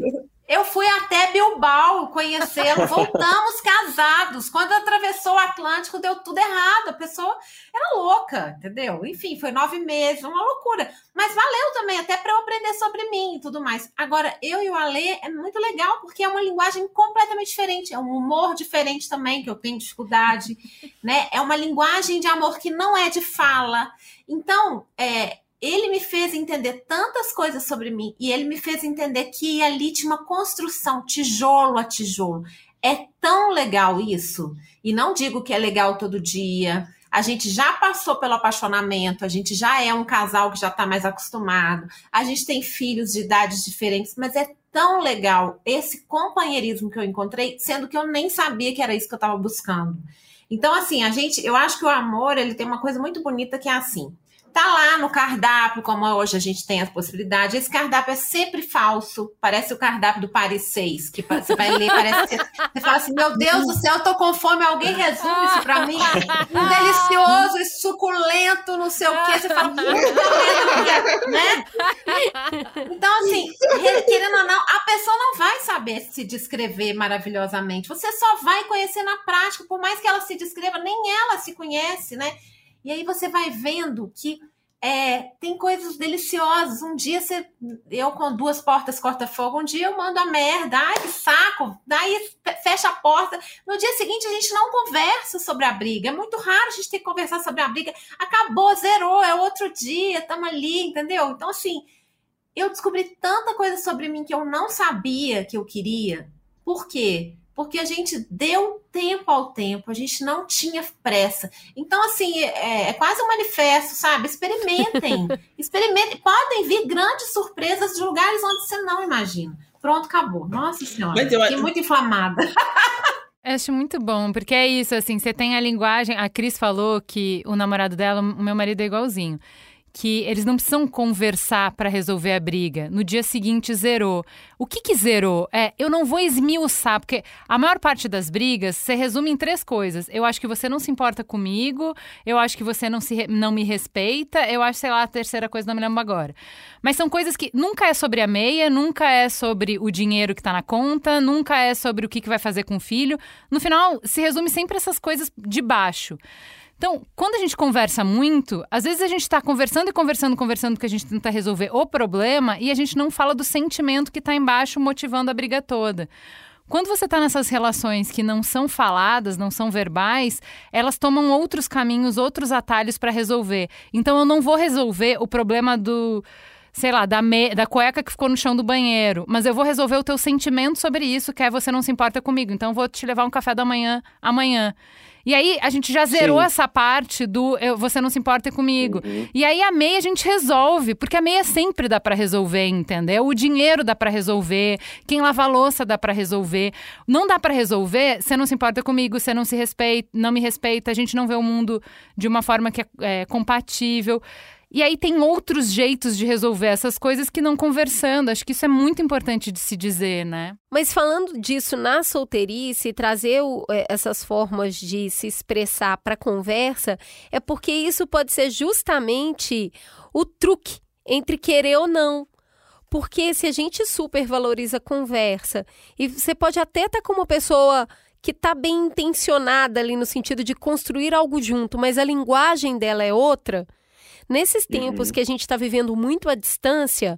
Eu fui até Bilbao conhecê-lo, voltamos casados. Quando atravessou o Atlântico, deu tudo errado. A pessoa era louca, entendeu? Enfim, foi nove meses, uma loucura. Mas valeu também, até para eu aprender sobre mim e tudo mais. Agora, eu e o Alê é muito legal, porque é uma linguagem completamente diferente, é um humor diferente também, que eu tenho dificuldade, né? É uma linguagem de amor que não é de fala. Então, é, ele me fez entender tantas coisas sobre mim e ele me fez entender que ali tinha uma construção tijolo a tijolo. É tão legal isso. E não digo que é legal todo dia. A gente já passou pelo apaixonamento, a gente já é um casal que já está mais acostumado, a gente tem filhos de idades diferentes, mas é tão legal esse companheirismo que eu encontrei, sendo que eu nem sabia que era isso que eu estava buscando. Então, assim, a gente, eu acho que o amor ele tem uma coisa muito bonita que é assim tá lá no cardápio, como hoje a gente tem a possibilidade. Esse cardápio é sempre falso. Parece o cardápio do Paris 6, que você vai ler, parece que você fala assim: meu Deus do céu, eu tô com fome, alguém resume isso pra mim. Um delicioso e suculento, não sei o quê. Você fala, né? Então, assim, querendo ou não, a pessoa não vai saber se descrever maravilhosamente. Você só vai conhecer na prática, por mais que ela se descreva, nem ela se conhece, né? E aí você vai vendo que é, tem coisas deliciosas. Um dia você, eu com duas portas corta-fogo, um dia eu mando a merda, ai que saco, daí fecha a porta. No dia seguinte a gente não conversa sobre a briga. É muito raro a gente ter que conversar sobre a briga. Acabou, zerou, é outro dia, estamos ali, entendeu? Então, assim, eu descobri tanta coisa sobre mim que eu não sabia que eu queria. Por quê? Porque a gente deu tempo ao tempo, a gente não tinha pressa. Então, assim, é, é quase um manifesto, sabe? Experimentem, experimentem. Podem vir grandes surpresas de lugares onde você não imagina. Pronto, acabou. Nossa Senhora, eu... fiquei muito inflamada. Acho muito bom, porque é isso, assim, você tem a linguagem. A Cris falou que o namorado dela, o meu marido é igualzinho que eles não precisam conversar para resolver a briga. No dia seguinte zerou. O que que zerou? É, eu não vou esmiuçar, porque a maior parte das brigas se resume em três coisas. Eu acho que você não se importa comigo, eu acho que você não, se, não me respeita, eu acho, sei lá, a terceira coisa, não me lembro agora. Mas são coisas que nunca é sobre a meia, nunca é sobre o dinheiro que tá na conta, nunca é sobre o que, que vai fazer com o filho. No final, se resume sempre essas coisas de baixo. Então, quando a gente conversa muito, às vezes a gente está conversando e conversando, conversando, porque a gente tenta resolver o problema e a gente não fala do sentimento que está embaixo motivando a briga toda. Quando você está nessas relações que não são faladas, não são verbais, elas tomam outros caminhos, outros atalhos para resolver. Então, eu não vou resolver o problema do sei lá, da, me, da cueca que ficou no chão do banheiro, mas eu vou resolver o teu sentimento sobre isso, que é você não se importa comigo, então eu vou te levar um café da manhã amanhã. E aí a gente já zerou Sim. essa parte do eu, você não se importa comigo. Uhum. E aí a meia a gente resolve, porque a meia sempre dá para resolver, entendeu? O dinheiro dá para resolver, quem lava a louça dá para resolver. Não dá para resolver, você não se importa comigo, você não se respeita, não me respeita, a gente não vê o mundo de uma forma que é, é compatível. E aí tem outros jeitos de resolver essas coisas que não conversando. Acho que isso é muito importante de se dizer, né? Mas falando disso na solteirice, trazer é, essas formas de se expressar para conversa, é porque isso pode ser justamente o truque entre querer ou não. Porque se a gente supervaloriza a conversa, e você pode até estar tá com uma pessoa que está bem intencionada ali no sentido de construir algo junto, mas a linguagem dela é outra, Nesses tempos uhum. que a gente está vivendo muito à distância,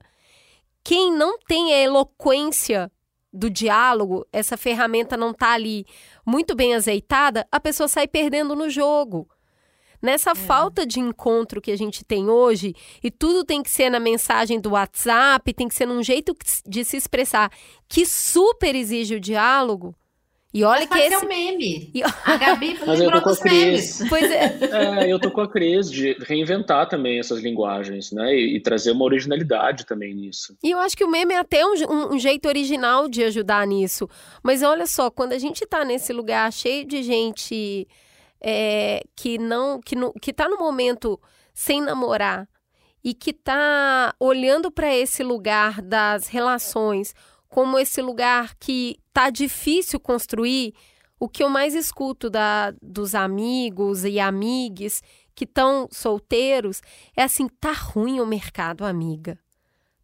quem não tem a eloquência do diálogo, essa ferramenta não está ali muito bem azeitada, a pessoa sai perdendo no jogo. Nessa é. falta de encontro que a gente tem hoje, e tudo tem que ser na mensagem do WhatsApp, tem que ser num jeito de se expressar que super exige o diálogo, e olha Mas que esse... um meme. E... A Gabi Mas eu tô com a Cris. Pois é. é. Eu tô com a Cris de reinventar também essas linguagens, né? E, e, trazer uma originalidade também nisso. E eu acho que o meme é até um, um, um, jeito original de ajudar nisso. Mas olha só, quando a gente tá nesse lugar cheio de gente é, que não que, no, que tá no momento sem namorar e que tá olhando para esse lugar das relações como esse lugar que tá difícil construir, o que eu mais escuto da, dos amigos e amigues que estão solteiros é assim: tá ruim o mercado, amiga.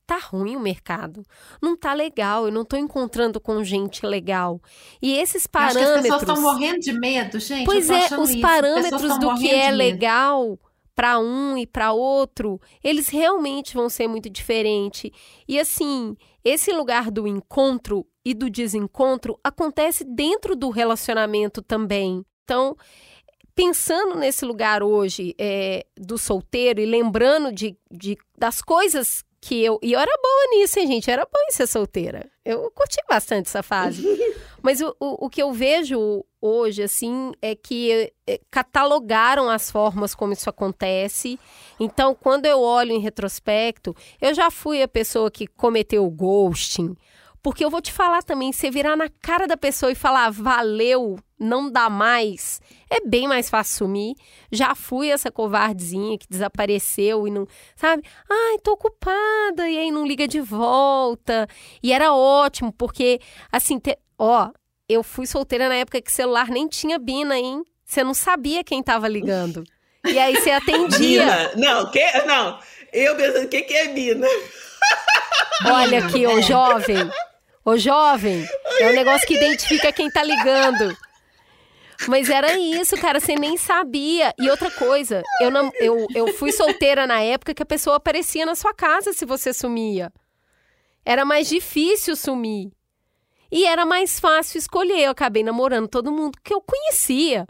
Tá ruim o mercado. Não tá legal. Eu não tô encontrando com gente legal. E esses parâmetros. As pessoas estão morrendo de medo, gente. Pois é, os isso. parâmetros do que é legal para um e para outro, eles realmente vão ser muito diferentes. E assim, esse lugar do encontro e do desencontro acontece dentro do relacionamento também. Então, pensando nesse lugar hoje é, do solteiro e lembrando de, de, das coisas que eu. E eu era boa nisso, hein, gente? Eu era boa em ser solteira. Eu curti bastante essa fase. Mas o, o, o, que eu vejo hoje, assim, é que é, catalogaram as formas como isso acontece. Então, quando eu olho em retrospecto, eu já fui a pessoa que cometeu o ghosting Porque eu vou te falar também, você virar na cara da pessoa e falar valeu, não dá mais, é bem mais fácil sumir. Já fui essa covardezinha que desapareceu e não, sabe? Ai, tô ocupada, e aí não liga de volta. E era ótimo, porque, assim, te... ó, eu fui solteira na época que celular nem tinha Bina, hein? Você não sabia quem tava ligando. E aí você atendia. Bina, não, que, não. Eu pensando, o que, que é Bina? Olha aqui, ô jovem. Ô jovem, é um negócio que identifica quem tá ligando. Mas era isso, cara, você nem sabia. E outra coisa, eu, não, eu, eu fui solteira na época que a pessoa aparecia na sua casa se você sumia. Era mais difícil sumir. E era mais fácil escolher. Eu acabei namorando todo mundo que eu conhecia.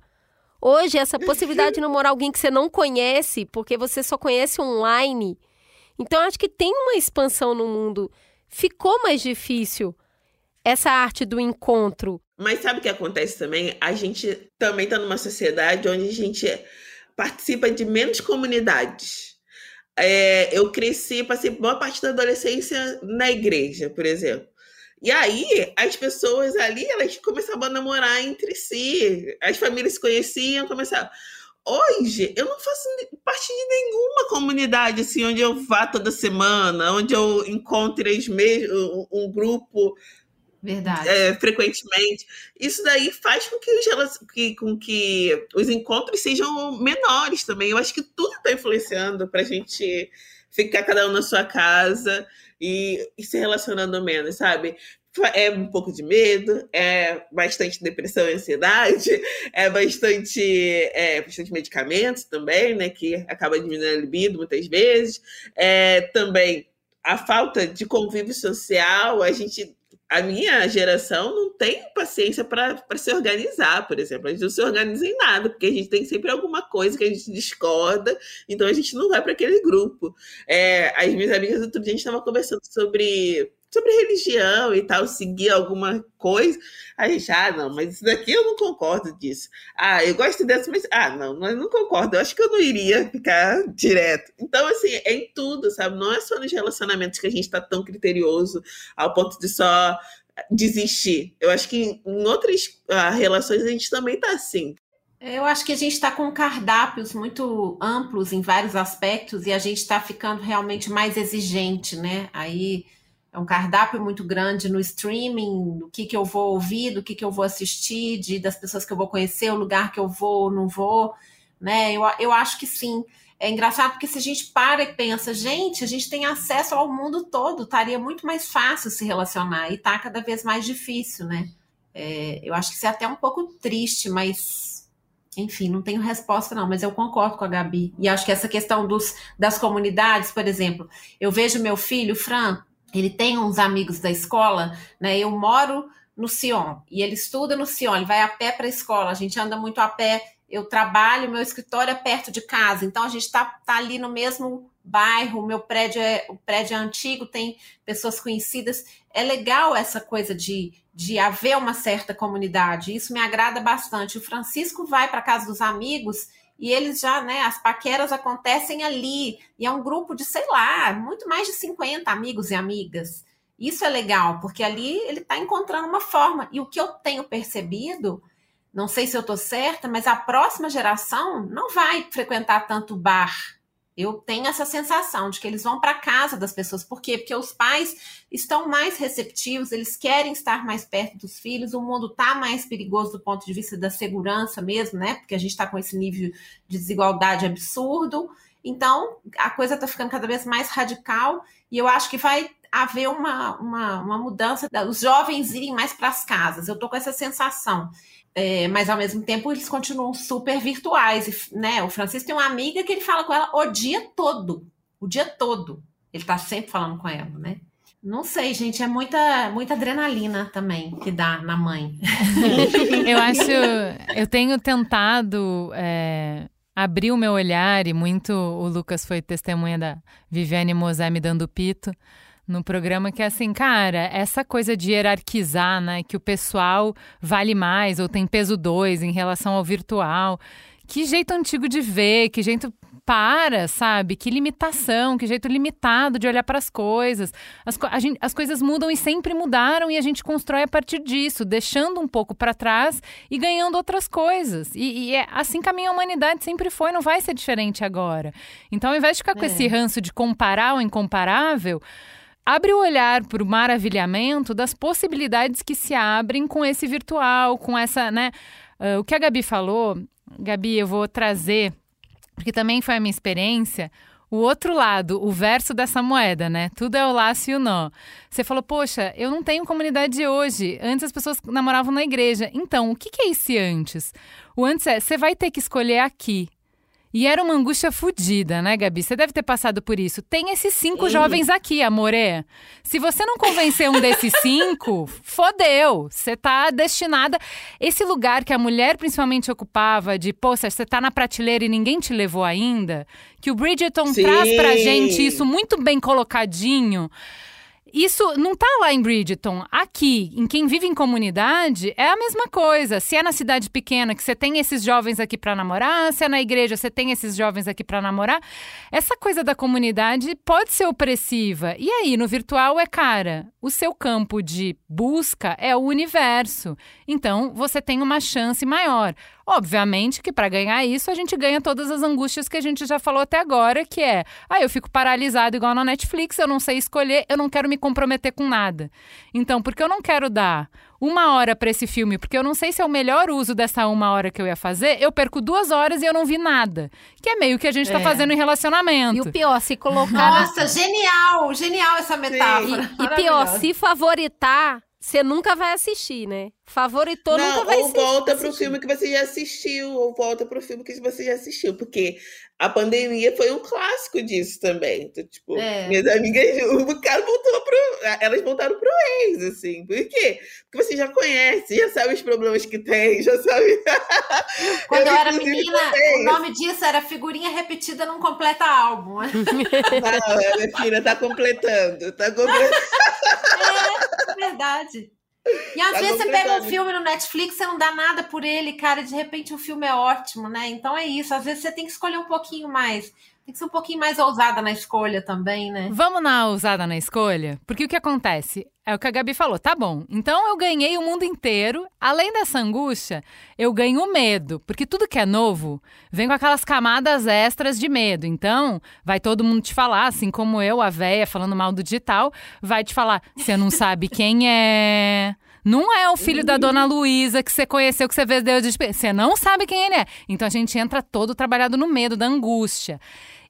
Hoje, essa possibilidade de namorar alguém que você não conhece, porque você só conhece online. Então, acho que tem uma expansão no mundo. Ficou mais difícil essa arte do encontro. Mas sabe o que acontece também? A gente também está numa sociedade onde a gente participa de menos comunidades. É, eu cresci, passei boa parte da adolescência na igreja, por exemplo. E aí, as pessoas ali, elas começavam a namorar entre si. As famílias se conheciam, começavam. Hoje, eu não faço parte de nenhuma comunidade, assim, onde eu vá toda semana, onde eu encontre um, um grupo Verdade. É, frequentemente. Isso daí faz com que, os, que, com que os encontros sejam menores também. Eu acho que tudo está influenciando para a gente ficar cada um na sua casa e, e se relacionando menos, sabe? é um pouco de medo, é bastante depressão e ansiedade, é bastante, é, bastante medicamentos também, né? Que acaba diminuindo a libido muitas vezes. É, também a falta de convívio social, a gente a minha geração não tem paciência para se organizar, por exemplo. A gente não se organiza em nada, porque a gente tem sempre alguma coisa que a gente discorda, então a gente não vai para aquele grupo. É, as minhas amigas outro dia a gente estava conversando sobre sobre religião e tal, seguir alguma coisa. A gente, ah, não, mas isso daqui eu não concordo disso. Ah, eu gosto dessa, mas, ah, não, mas não concordo. Eu acho que eu não iria ficar direto. Então, assim, é em tudo, sabe? Não é só nos relacionamentos que a gente está tão criterioso ao ponto de só desistir. Eu acho que em outras ah, relações a gente também tá assim. Eu acho que a gente está com cardápios muito amplos em vários aspectos e a gente está ficando realmente mais exigente, né? Aí é um cardápio muito grande no streaming, do que, que eu vou ouvir, do que, que eu vou assistir, de, das pessoas que eu vou conhecer, o lugar que eu vou ou não vou, né? Eu, eu acho que sim. É engraçado porque se a gente para e pensa, gente, a gente tem acesso ao mundo todo, estaria muito mais fácil se relacionar e está cada vez mais difícil, né? É, eu acho que isso é até um pouco triste, mas enfim, não tenho resposta não, mas eu concordo com a Gabi. E acho que essa questão dos, das comunidades, por exemplo, eu vejo meu filho, Fran, ele tem uns amigos da escola, né? Eu moro no Sion e ele estuda no Sion, ele vai a pé para a escola, a gente anda muito a pé. Eu trabalho, meu escritório é perto de casa, então a gente está tá ali no mesmo bairro, o meu prédio é o prédio é antigo, tem pessoas conhecidas. É legal essa coisa de, de haver uma certa comunidade, isso me agrada bastante. O Francisco vai para casa dos amigos e eles já, né, as paqueras acontecem ali, e é um grupo de, sei lá, muito mais de 50 amigos e amigas. Isso é legal, porque ali ele está encontrando uma forma. E o que eu tenho percebido, não sei se eu estou certa, mas a próxima geração não vai frequentar tanto bar eu tenho essa sensação de que eles vão para casa das pessoas. Por quê? Porque os pais estão mais receptivos, eles querem estar mais perto dos filhos, o mundo está mais perigoso do ponto de vista da segurança mesmo, né? Porque a gente está com esse nível de desigualdade absurdo. Então, a coisa está ficando cada vez mais radical e eu acho que vai haver uma, uma, uma mudança, os jovens irem mais para as casas. Eu estou com essa sensação. É, mas ao mesmo tempo eles continuam super virtuais, né? O Francisco tem uma amiga que ele fala com ela o dia todo, o dia todo. Ele tá sempre falando com ela, né? Não sei, gente, é muita, muita adrenalina também que dá na mãe. eu acho, eu tenho tentado é, abrir o meu olhar e muito o Lucas foi testemunha da Viviane Mosé me dando pito no programa que é assim, cara, essa coisa de hierarquizar, né, que o pessoal vale mais ou tem peso dois em relação ao virtual. Que jeito antigo de ver, que jeito para, sabe? Que limitação, que jeito limitado de olhar para as coisas. As, co gente, as coisas mudam e sempre mudaram e a gente constrói a partir disso, deixando um pouco para trás e ganhando outras coisas. E, e, é assim caminha a humanidade sempre foi, não vai ser diferente agora. Então, ao invés de ficar é. com esse ranço de comparar o incomparável, abre o olhar para o maravilhamento das possibilidades que se abrem com esse virtual, com essa, né? Uh, o que a Gabi falou, Gabi, eu vou trazer, porque também foi a minha experiência, o outro lado, o verso dessa moeda, né? Tudo é o laço e o nó. Você falou, poxa, eu não tenho comunidade hoje. Antes as pessoas namoravam na igreja. Então, o que, que é esse antes? O antes é, você vai ter que escolher aqui. E era uma angústia fodida, né, Gabi? Você deve ter passado por isso. Tem esses cinco jovens aqui, amoré. Se você não convencer um desses cinco, fodeu. Você tá destinada. Esse lugar que a mulher principalmente ocupava, de, poxa, você tá na prateleira e ninguém te levou ainda, que o Bridgerton Sim. traz pra gente isso muito bem colocadinho. Isso não tá lá em Bridgeton. Aqui, em quem vive em comunidade, é a mesma coisa. Se é na cidade pequena que você tem esses jovens aqui para namorar, se é na igreja você tem esses jovens aqui para namorar, essa coisa da comunidade pode ser opressiva. E aí, no virtual é cara, o seu campo de busca é o universo. Então, você tem uma chance maior. Obviamente que para ganhar isso, a gente ganha todas as angústias que a gente já falou até agora, que é, ah, eu fico paralisado igual na Netflix, eu não sei escolher, eu não quero me comprometer com nada. Então, porque eu não quero dar uma hora para esse filme, porque eu não sei se é o melhor uso dessa uma hora que eu ia fazer, eu perco duas horas e eu não vi nada. Que é meio que a gente tá é. fazendo em relacionamento. E o pior, se colocar. Nossa, genial! Genial essa metáfora. E, e pior, se favoritar você nunca vai assistir, né? Favoritou, não, nunca vai. Ou volta para o filme que você já assistiu, ou volta para o filme que você já assistiu, porque a pandemia foi um clássico disso também. Então, tipo, é. minhas amigas, o cara voltou pro. Elas voltaram pro ex, assim. Por quê? Porque você já conhece, já sabe os problemas que tem, já sabe. Quando eu, eu era menina, o nome disso era figurinha repetida num completa álbum. Não, minha filha tá completando, tá completando. é, é verdade. E às vezes você pega um filme no Netflix, você não dá nada por ele, cara, e de repente o filme é ótimo, né? Então é isso. Às vezes você tem que escolher um pouquinho mais. Tem que ser um pouquinho mais ousada na escolha também, né? Vamos na ousada na escolha? Porque o que acontece? É o que a Gabi falou, tá bom. Então eu ganhei o mundo inteiro. Além dessa angústia, eu ganho o medo. Porque tudo que é novo vem com aquelas camadas extras de medo. Então, vai todo mundo te falar, assim como eu, a véia, falando mal do digital, vai te falar: você não sabe quem é. Não é o filho da dona Luísa que você conheceu, que você vendeu de Você não sabe quem ele é. Então a gente entra todo trabalhado no medo, da angústia.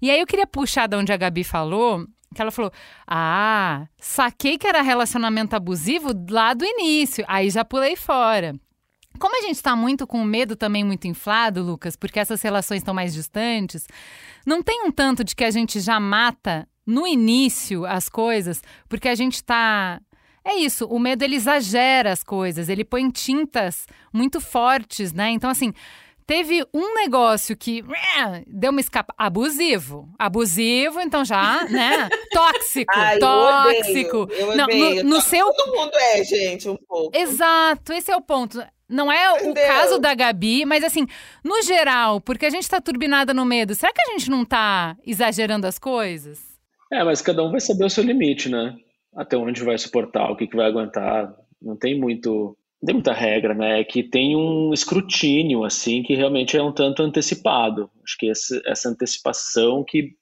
E aí eu queria puxar de onde a Gabi falou, que ela falou: Ah, saquei que era relacionamento abusivo lá do início. Aí já pulei fora. Como a gente está muito com medo também muito inflado, Lucas, porque essas relações estão mais distantes, não tem um tanto de que a gente já mata no início as coisas, porque a gente está é isso, o medo ele exagera as coisas, ele põe tintas muito fortes, né? Então, assim, teve um negócio que deu uma escapa. Abusivo. Abusivo, então já, né? Tóxico. Ai, tóxico. Eu odeio, eu Não, no, no seu. Todo mundo é, gente, um pouco. Exato, esse é o ponto. Não é Entendeu? o caso da Gabi, mas assim, no geral, porque a gente tá turbinada no medo, será que a gente não tá exagerando as coisas? É, mas cada um vai saber o seu limite, né? até onde vai suportar, o que, que vai aguentar. Não tem muito, tem muita regra, né? É que tem um escrutínio assim que realmente é um tanto antecipado. Acho que essa, essa antecipação que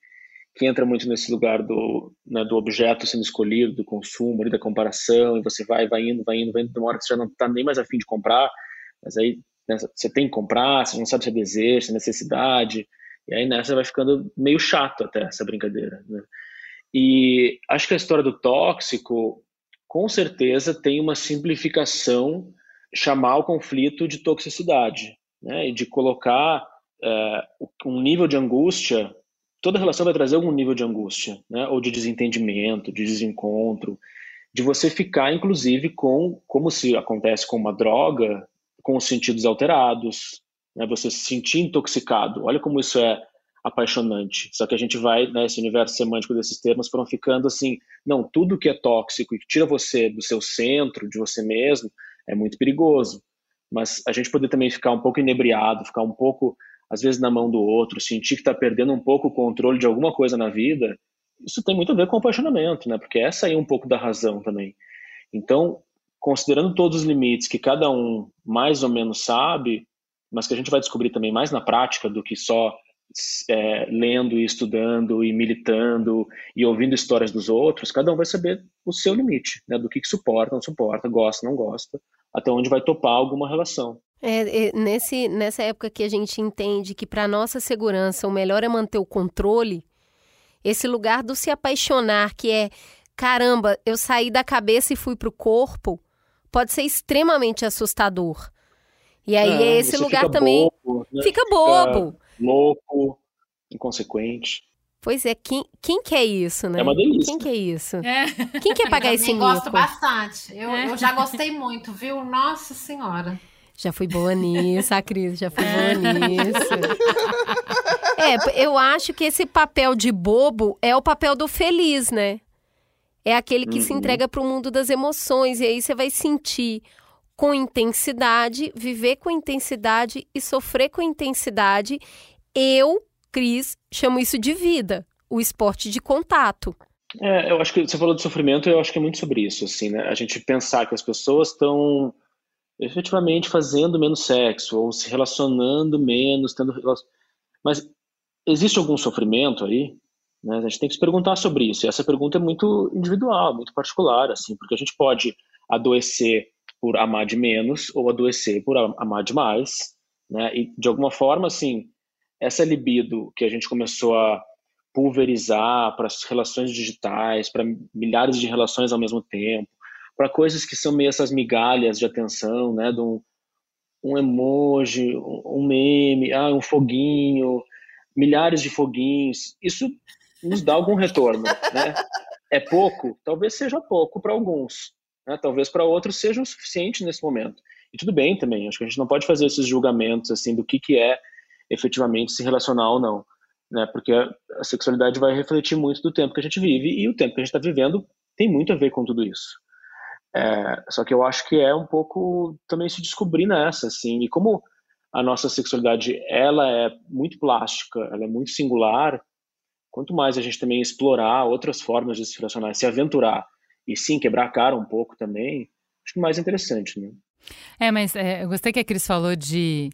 que entra muito nesse lugar do, né, do objeto sendo escolhido, do consumo, da comparação, e você vai, vai indo, vai indo, vai indo, de uma hora que você já não está nem mais afim de comprar, mas aí né, você tem que comprar, você não sabe se é desejo, se é necessidade, e aí nessa vai ficando meio chato até essa brincadeira. Né? E acho que a história do tóxico, com certeza, tem uma simplificação chamar o conflito de toxicidade, né? E de colocar é, um nível de angústia. Toda relação vai trazer algum nível de angústia, né? Ou de desentendimento, de desencontro, de você ficar, inclusive, com como se acontece com uma droga, com os sentidos alterados, né? Você se sentir intoxicado. Olha como isso é apaixonante. Só que a gente vai, né, esse universo semântico desses termos foram ficando assim, não, tudo que é tóxico e que tira você do seu centro, de você mesmo, é muito perigoso. Mas a gente poder também ficar um pouco inebriado, ficar um pouco às vezes na mão do outro, sentir que está perdendo um pouco o controle de alguma coisa na vida, isso tem muito a ver com o apaixonamento, né? Porque essa aí é um pouco da razão também. Então, considerando todos os limites que cada um mais ou menos sabe, mas que a gente vai descobrir também mais na prática do que só é, lendo e estudando e militando e ouvindo histórias dos outros, cada um vai saber o seu limite, né? Do que, que suporta, não suporta, gosta, não gosta, até onde vai topar alguma relação. É, é, nesse, nessa época que a gente entende que para nossa segurança o melhor é manter o controle, esse lugar do se apaixonar, que é caramba, eu saí da cabeça e fui para o corpo, pode ser extremamente assustador. E aí é, esse lugar também bobo, né? fica bobo. Louco, inconsequente. Pois é, quem, quem quer isso, né? É uma delícia. Quem quer isso? É. Quem quer pagar esse mico? Eu gosto bastante. Eu, é. eu já gostei muito, viu? Nossa Senhora. Já fui boa nisso, a Cris já fui boa nisso. É, eu acho que esse papel de bobo é o papel do feliz, né? É aquele que uhum. se entrega para o mundo das emoções. E aí você vai sentir com intensidade, viver com intensidade e sofrer com intensidade. Eu, Cris, chamo isso de vida, o esporte de contato. É, eu acho que você falou de sofrimento, eu acho que é muito sobre isso, assim, né? A gente pensar que as pessoas estão efetivamente fazendo menos sexo ou se relacionando menos, tendo mas existe algum sofrimento aí? Né? A gente tem que se perguntar sobre isso. E essa pergunta é muito individual, muito particular, assim, porque a gente pode adoecer por amar de menos ou adoecer por amar demais, né? E de alguma forma, assim, essa libido que a gente começou a pulverizar para as relações digitais, para milhares de relações ao mesmo tempo, para coisas que são meio essas migalhas de atenção, né? De um, um emoji, um meme, ah, um foguinho, milhares de foguinhos. Isso nos dá algum retorno, né? É pouco? Talvez seja pouco para alguns, né? Talvez para outros seja o suficiente nesse momento. E tudo bem também. Acho que a gente não pode fazer esses julgamentos assim do que que é efetivamente se relacionar ou não, né? Porque a sexualidade vai refletir muito do tempo que a gente vive e o tempo que a gente está vivendo tem muito a ver com tudo isso. É, só que eu acho que é um pouco também se descobrir nessa, assim, e como a nossa sexualidade ela é muito plástica, ela é muito singular, quanto mais a gente também explorar outras formas de se relacionar, se aventurar e sim quebrar a cara um pouco também, acho que mais interessante, né? É, mas é, eu gostei que a Cris falou de,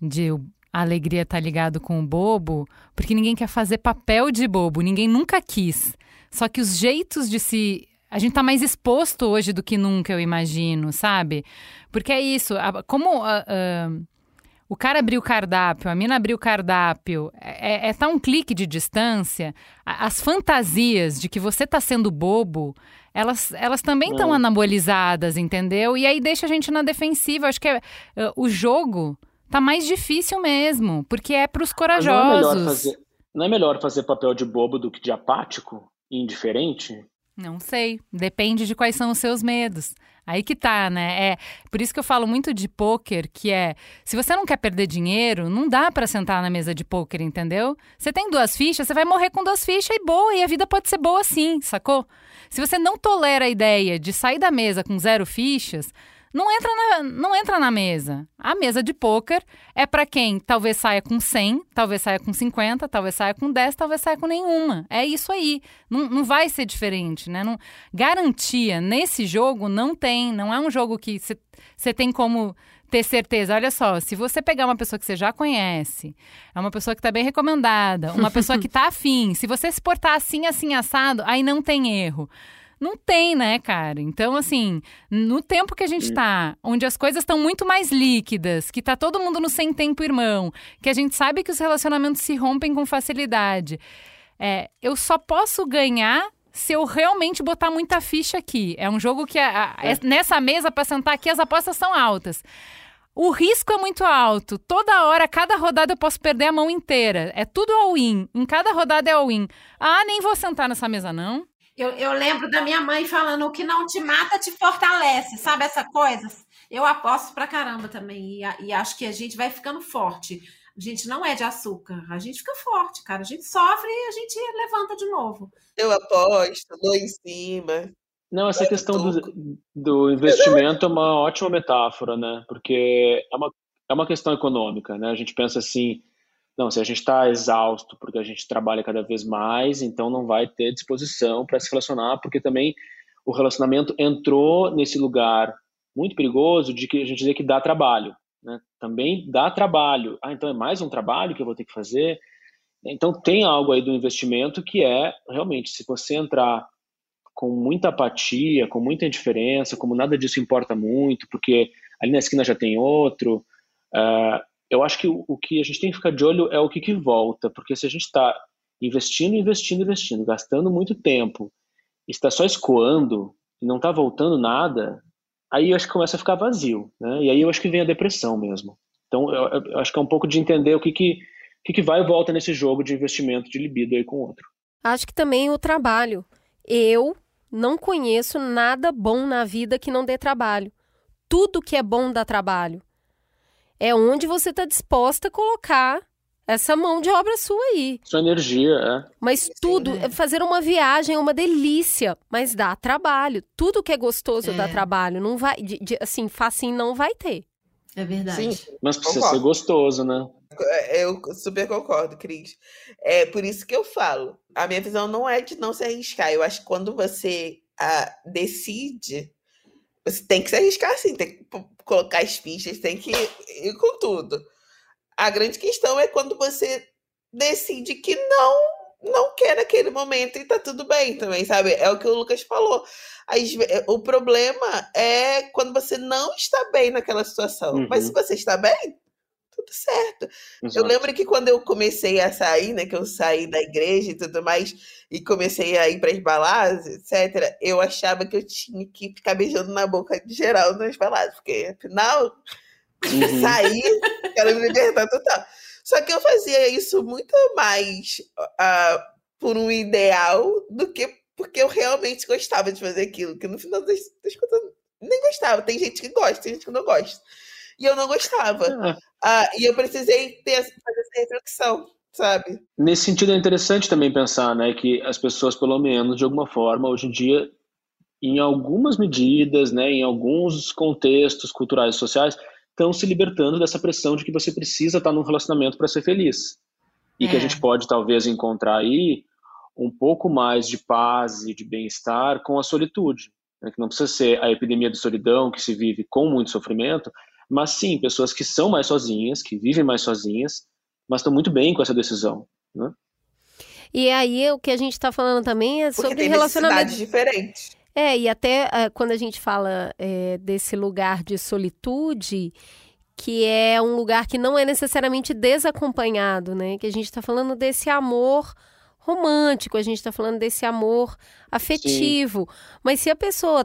de a alegria tá ligado com o bobo, porque ninguém quer fazer papel de bobo, ninguém nunca quis. Só que os jeitos de se a gente tá mais exposto hoje do que nunca, eu imagino, sabe? Porque é isso, como uh, uh, o cara abriu o cardápio, a mina abriu o cardápio, é, é, é tá um clique de distância, as fantasias de que você tá sendo bobo, elas, elas também estão é. anabolizadas, entendeu? E aí deixa a gente na defensiva. Acho que é, uh, o jogo tá mais difícil mesmo, porque é pros corajosos. Não é, fazer, não é melhor fazer papel de bobo do que de apático e indiferente? Não sei, depende de quais são os seus medos. Aí que tá, né? É por isso que eu falo muito de poker, que é, se você não quer perder dinheiro, não dá para sentar na mesa de poker, entendeu? Você tem duas fichas, você vai morrer com duas fichas e boa, e a vida pode ser boa sim, sacou? Se você não tolera a ideia de sair da mesa com zero fichas, não entra na, não entra na mesa. A mesa de poker é para quem talvez saia com 100, talvez saia com 50, talvez saia com 10, talvez saia com nenhuma. É isso aí. Não, não vai ser diferente, né? Não, garantia nesse jogo não tem. Não é um jogo que você tem como ter certeza. Olha só, se você pegar uma pessoa que você já conhece, é uma pessoa que está bem recomendada, uma pessoa que está afim, se você se portar assim, assim, assado, aí não tem erro. Não tem, né, cara? Então, assim, no tempo que a gente tá, onde as coisas estão muito mais líquidas, que tá todo mundo no sem tempo irmão, que a gente sabe que os relacionamentos se rompem com facilidade, é, eu só posso ganhar se eu realmente botar muita ficha aqui. É um jogo que a, a, é. nessa mesa para sentar aqui as apostas são altas. O risco é muito alto. Toda hora, cada rodada eu posso perder a mão inteira. É tudo all-in. Em cada rodada é all-in. Ah, nem vou sentar nessa mesa, não. Eu, eu lembro da minha mãe falando: o que não te mata te fortalece, sabe essa coisa? Eu aposto pra caramba também. E, e acho que a gente vai ficando forte. A gente não é de açúcar, a gente fica forte, cara. A gente sofre e a gente levanta de novo. Eu aposto, dou em cima. Não, essa questão do, do investimento é uma ótima metáfora, né? Porque é uma, é uma questão econômica, né? A gente pensa assim, Não, se a gente está exausto porque a gente trabalha cada vez mais, então não vai ter disposição para se relacionar, porque também o relacionamento entrou nesse lugar muito perigoso de que a gente dizer que dá trabalho. Né? Também dá trabalho. Ah, então é mais um trabalho que eu vou ter que fazer. Então tem algo aí do investimento que é realmente, se você entrar com muita apatia, com muita indiferença, como nada disso importa muito, porque ali na esquina já tem outro. Uh, eu acho que o, o, que a gente tem que ficar de olho é o que, que volta, porque se a gente está investindo, investindo, investindo, gastando muito tempo, está só escoando e não está voltando nada, aí eu acho que começa a ficar vazio, né? E aí eu acho que vem a depressão mesmo. Então eu, eu acho que é um pouco de entender o que que, que que vai e volta nesse jogo de investimento de libido aí com o outro. Acho que também o trabalho. Eu não conheço nada bom na vida que não dê trabalho. Tudo que é bom dá trabalho. É onde você está disposta a colocar essa mão de obra sua aí. Sua energia, é. Mas tudo, Sim. fazer uma viagem é uma delícia, mas dá trabalho. Tudo que é gostoso é. dá trabalho. Não vai, de, de, assim, facinho não vai ter. É verdade. Sim, mas precisa concordo. ser gostoso, né? É, eu super concordo, Cris. É por isso que eu falo. A minha visão não é de não se arriscar. Eu acho que quando você ah, decide, você tem que se arriscar sim, tem que colocar as fichas, tem que ir com tudo. A grande questão é quando você decide que não não quer naquele momento e tá tudo bem também, sabe? É o que o Lucas falou. O problema é quando você não está bem naquela situação. Uhum. Mas se você está bem, tudo certo. Exato. Eu lembro que quando eu comecei a sair, né, que eu saí da igreja e tudo mais, e comecei a ir para as baladas, etc., eu achava que eu tinha que ficar beijando na boca de geral nas baladas, porque afinal, uhum. sair, quero me libertar total. Só que eu fazia isso muito mais uh, por um ideal do que porque eu realmente gostava de fazer aquilo, que no final das, contas nem gostava. Tem gente que gosta, tem gente que não gosta e eu não gostava. Ah. Ah, e eu precisei ter, fazer essa reflexão, sabe? Nesse sentido é interessante também pensar, né, que as pessoas, pelo menos, de alguma forma, hoje em dia, em algumas medidas, né, em alguns contextos culturais e sociais, estão se libertando dessa pressão de que você precisa estar num relacionamento para ser feliz. E é. que a é. gente pode, talvez, encontrar aí um pouco mais de paz e de bem-estar com a solitude. Né? Que não precisa ser a epidemia de solidão que se vive com muito sofrimento, mas sim, pessoas que são mais sozinhas, que vivem mais sozinhas, mas estão muito bem com essa decisão. Né? E aí o que a gente está falando também é Porque sobre tem relacionamento diferentes. É, e até uh, quando a gente fala é, desse lugar de solitude, que é um lugar que não é necessariamente desacompanhado, né? Que a gente está falando desse amor romântico, a gente está falando desse amor afetivo. Sim. Mas se a pessoa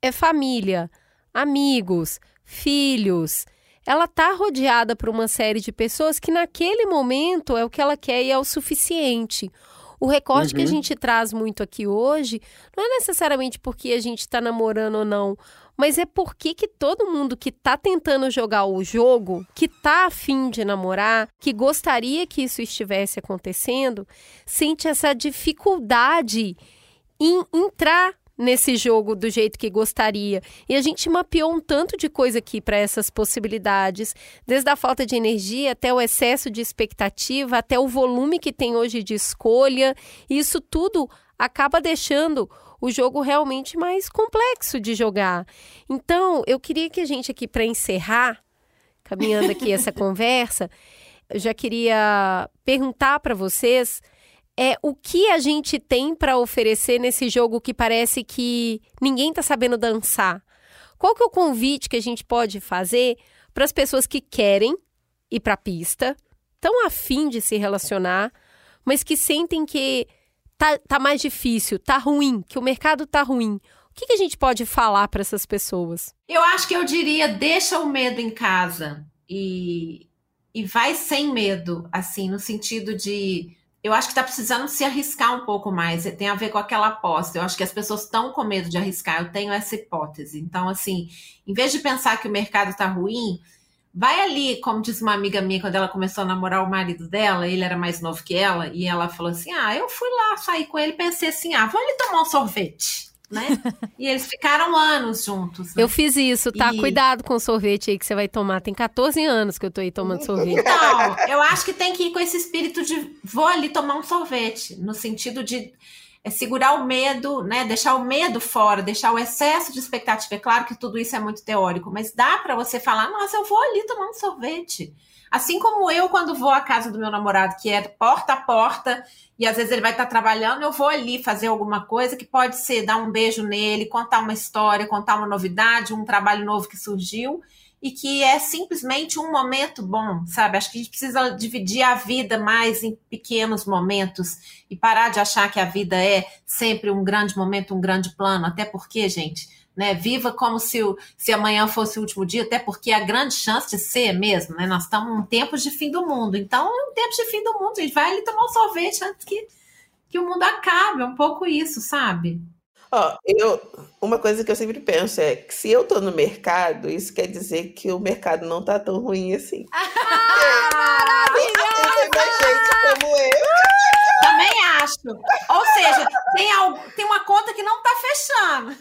é família, amigos, filhos. Ela está rodeada por uma série de pessoas que naquele momento é o que ela quer e é o suficiente. O recorte uhum. que a uhum. gente traz muito aqui hoje não é necessariamente porque a gente está namorando ou não, mas é porque que todo mundo que está tentando jogar o jogo, que está afim de namorar, que gostaria que isso estivesse acontecendo, sente essa dificuldade em entrar nesse jogo do jeito que gostaria. E a gente mapeou um tanto de coisa aqui para essas possibilidades, desde a falta de energia até o excesso de expectativa, até o volume que tem hoje de escolha. E isso tudo acaba deixando o jogo realmente mais complexo de jogar. Então, eu queria que a gente aqui para encerrar, caminhando aqui essa conversa, eu já queria perguntar para vocês é o que a gente tem para oferecer nesse jogo que parece que ninguém está sabendo dançar. Qual que é o convite que a gente pode fazer para as pessoas que querem ir para a pista, tão afim de se relacionar, mas que sentem que tá, tá mais difícil, tá ruim, que o mercado tá ruim. O que, que a gente pode falar para essas pessoas? Eu acho que eu diria, deixa o medo em casa e, e vai sem medo, assim, no sentido de eu acho que está precisando se arriscar um pouco mais. Tem a ver com aquela aposta. Eu acho que as pessoas estão com medo de arriscar. Eu tenho essa hipótese. Então, assim, em vez de pensar que o mercado está ruim, vai ali, como disse uma amiga minha, quando ela começou a namorar o marido dela, ele era mais novo que ela, e ela falou assim: Ah, eu fui lá sair com ele pensei assim: ah, vamos ali tomar um sorvete. Né? e eles ficaram anos juntos. Né? Eu fiz isso, tá? E- Cuidado com o sorvete aí que você vai tomar. Tem 14 anos que eu tô aí tomando sorvete. Então, eu acho que tem que ir com esse espírito de vou ali tomar um sorvete, no sentido de é, segurar o medo, né? Deixar o medo fora, deixar o excesso de expectativa. É claro que tudo isso é muito teórico, mas dá para você falar, nossa, eu vou ali tomar um sorvete. Assim como eu, quando vou à casa do meu namorado, que é porta a porta, e às vezes ele vai estar trabalhando, eu vou ali fazer alguma coisa que pode ser dar um beijo nele, contar uma história, contar uma novidade, um trabalho novo que surgiu e que é simplesmente um momento bom, sabe? Acho que a gente precisa dividir a vida mais em pequenos momentos e parar de achar que a vida é sempre um grande momento, um grande plano, até porque, gente, né, viva como se, o- se amanhã fosse o último dia, até porque a grande chance de ser mesmo, né? Nós estamos em tempos de fim do mundo. Então, em tempos de fim do mundo, a gente vai ali tomar um sorvete antes que, que o mundo acabe. É um pouco isso, sabe? Ó, eu, uma coisa que eu sempre penso é que se eu tô no mercado, isso quer dizer que o mercado não tá tão ruim assim. Tem mais gente como eu. Acho. Ou seja, tem, algo, tem uma conta que não tá fechando.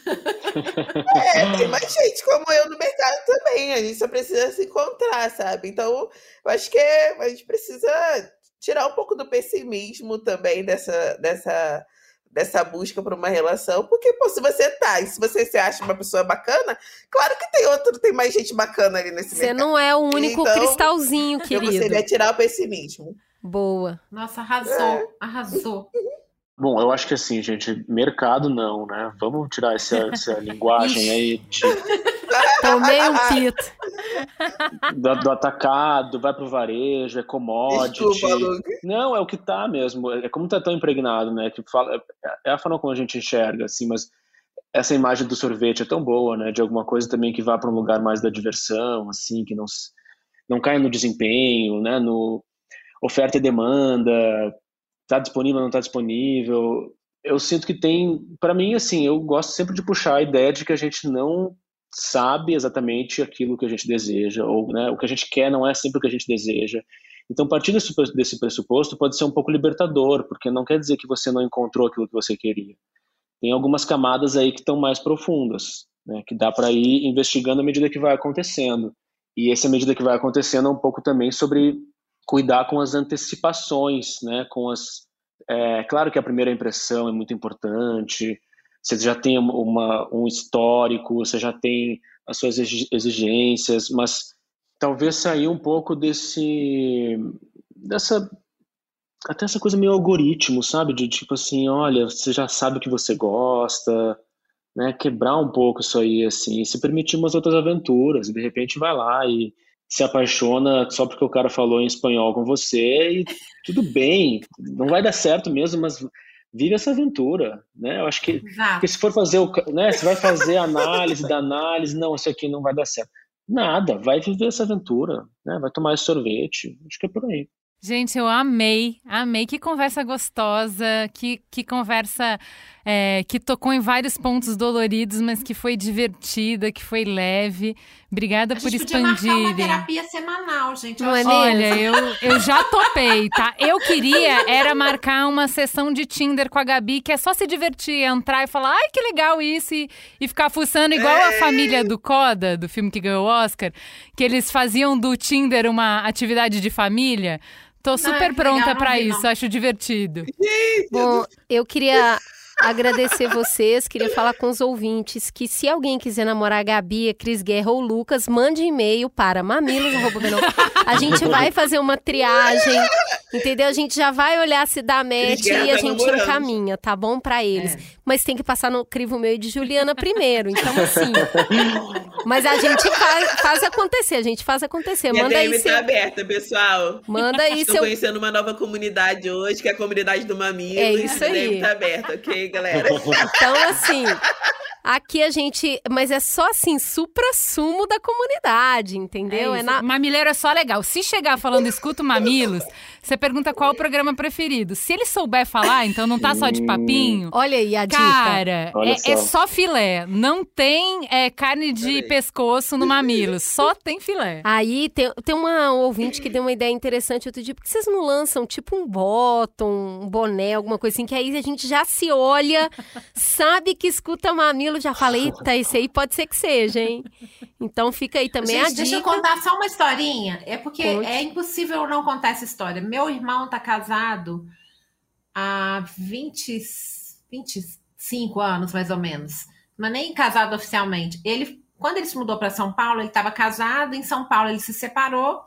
É, tem mais gente como eu no mercado também. A gente só precisa se encontrar, sabe? Então, eu acho que a gente precisa tirar um pouco do pessimismo também dessa, dessa, dessa busca por uma relação. Porque, pô, se você tá e se você se acha uma pessoa bacana, claro que tem outro, tem mais gente bacana ali nesse Você mercado. não é o único Então, cristalzinho, Eu querido. gostaria de tirar o pessimismo. Boa. Nossa, arrasou, arrasou. Bom, eu acho que assim, gente, mercado não, né? Vamos tirar essa, essa linguagem aí de- Tomei um pito. do, do atacado, vai pro varejo, é commodity. Desculpa. Não, é o que tá mesmo. É como tá tão impregnado, né? Que fala, é a forma como a gente enxerga, assim, mas essa imagem do sorvete é tão boa, né? De alguma coisa também que vá para um lugar mais da diversão, assim, que não, não caia no desempenho, né? No oferta e demanda, tá disponível, não tá disponível. Eu sinto que tem, para mim, assim, eu gosto sempre de puxar a ideia de que a gente não sabe exatamente aquilo que a gente deseja, ou né, o que a gente quer não é sempre o que a gente deseja. Então, partir desse pressuposto pode ser um pouco libertador, porque não quer dizer que você não encontrou aquilo que você queria. Tem algumas camadas aí que estão mais profundas, né, que dá para ir investigando à medida que vai acontecendo. E essa medida que vai acontecendo é um pouco também sobre cuidar com as antecipações, né, com as é claro que a primeira impressão é muito importante. Você já tem uma, um histórico, você já tem as suas exigências, mas talvez sair um pouco desse dessa até essa coisa meio algoritmo, sabe? De tipo assim, olha, você já sabe o que você gosta, né? Quebrar um pouco isso aí, assim, se permitir umas outras aventuras. De repente vai lá e se apaixona só porque o cara falou em espanhol com você e tudo bem, não vai dar certo mesmo, mas vive essa aventura, né? Eu acho que porque se for fazer o, né, você vai fazer análise da análise, não, isso aqui não vai dar certo. Nada, vai viver essa aventura, né? Vai tomar esse sorvete. Acho que é por aí. Gente, eu amei, amei. Que conversa gostosa, que, que conversa é, que tocou em vários pontos doloridos, mas que foi divertida, que foi leve. Obrigada A por gente podia uma expandirem. terapia semanal, gente. Eu é acho- Olha, eu, eu já topei, tá? Eu queria era marcar uma sessão de Tinder com a Gabi, que é só se divertir, entrar e falar, ai, que legal isso, e, e ficar fuçando igual a família do Coda, do filme que ganhou o Oscar, que eles faziam do Tinder uma atividade de família. Tô super pronta legal, não pra vi, isso, não. acho divertido. Bom, eu queria agradecer vocês, queria falar com os ouvintes que se alguém quiser namorar a Gabi, a Cris Guerra ou Lucas, mande e-mail para mamilos.com. A gente vai fazer uma triagem, entendeu? A gente já vai olhar se dá match Guerra e a gente namorando. encaminha, tá bom pra eles. Mas tem que passar no crivo meu e de Juliana primeiro, então assim. Mas a gente faz, faz acontecer, a gente faz acontecer. Minha Manda aí DM seu, tá aberta, pessoal. manda aí Estou seu conhecendo uma nova comunidade hoje, que é a comunidade do Mamilo. É isso A DM aí. tá aberta, ok, galera? Então, assim, Aqui a gente. Mas é só assim, supra-sumo da comunidade, entendeu? É É, na. Mamileiro é só legal. Se chegar falando escuta o Mamilos, você pergunta qual o programa preferido. Se ele souber falar, então não tá só de papinho. Olha aí a dica. Cara, é, é só. filé. Não tem é, carne de pescoço no mamilo. Só tem filé. Aí tem, tem uma ouvinte que deu uma ideia interessante outro dia. Por que vocês não lançam tipo um bottom, um boné, alguma coisa assim? Que aí a gente já se olha, sabe que escuta já fala, eita, esse aí pode ser que seja, hein? Então fica aí também a Gente, deixa eu dica. contar só uma historinha. É porque Conte. é impossível eu não contar essa história. Meu irmão tá casado há 20, 25 anos, mais ou menos. Não é nem casado oficialmente. Ele, quando ele se mudou para São Paulo, ele estava casado. Em São Paulo, ele se separou.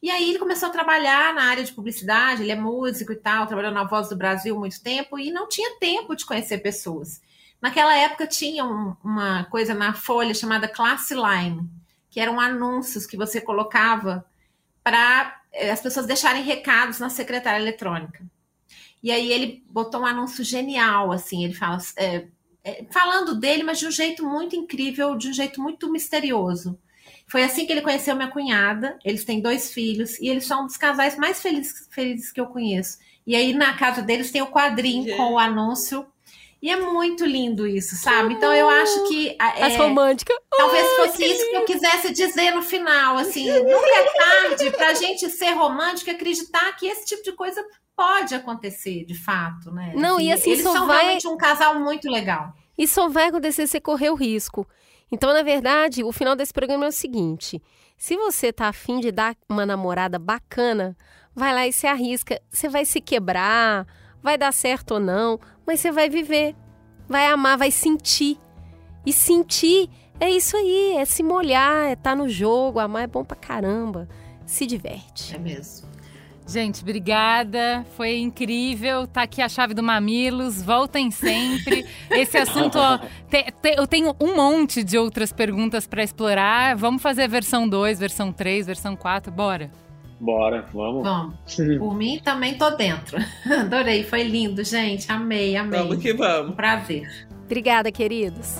E aí ele começou a trabalhar na área de publicidade. Ele é músico e tal, trabalhou na Voz do Brasil há muito tempo e não tinha tempo de conhecer pessoas. Naquela época tinha um- uma coisa na Folha chamada Classe Line, que eram anúncios que você colocava para as pessoas deixarem recados na secretária eletrônica. E aí ele botou um anúncio genial, assim, ele fala, é, é, falando dele, mas de um jeito muito incrível, de um jeito muito misterioso. Foi assim que ele conheceu minha cunhada. Eles têm dois filhos e eles são um dos casais mais felizes, felizes que eu conheço. E aí na casa deles tem o quadrinho Gente. com o anúncio. E é muito lindo isso, sabe? Então eu acho que a- As é, românticas. Talvez fosse isso que eu quisesse dizer no final, assim, nunca é tarde pra gente ser romântico e acreditar que esse tipo de coisa pode acontecer, de fato, né? Não, e assim, eles são vai- realmente um casal muito legal. E só vai acontecer se correr o risco. Então, na verdade, o final desse programa é o seguinte: se você tá afim de dar uma namorada bacana, vai lá e se arrisca. Você vai se quebrar, vai dar certo ou não, mas você vai viver, vai amar, vai sentir. E sentir é isso aí, é se molhar, é estar no jogo, amar é bom pra caramba. Se diverte. É mesmo. Gente, obrigada. Foi incrível. Tá aqui a chave do Mamilos. Voltem sempre. Esse assunto, ó, te- te- eu tenho um monte de outras perguntas para explorar. Vamos fazer versão 2, versão 3, versão 4. Bora. Bora, vamos. Bom, por mim também tô dentro. Adorei, foi lindo, gente. Amei, amei. Vamos que Um vamos. prazer. Obrigada, queridos.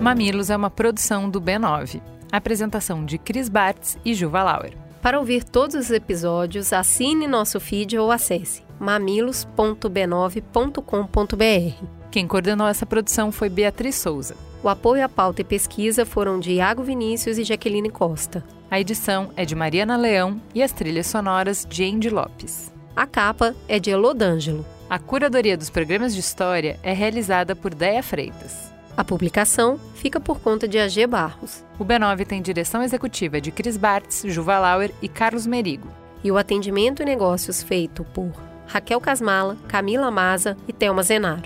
Mamilos é uma produção do B9. Apresentação de Cris Bartz e Juva Lauer. Para ouvir todos os episódios, assine nosso feed ou acesse mamilos.b9.com.br. Quem coordenou essa produção foi Beatriz Souza. O apoio à pauta e pesquisa foram de Iago Vinícius e Jaqueline Costa. A edição é de Mariana Leão e as trilhas sonoras de Andy Lopes. A capa é de Elodângelo. A curadoria dos programas de história é realizada por Deia Freitas. A publicação fica por conta de AG Barros. O B9 tem direção executiva de Cris Bartz, Juva Lauer e Carlos Merigo. E o atendimento e negócios feito por Raquel Casmala, Camila Maza e Thelma Zenaro.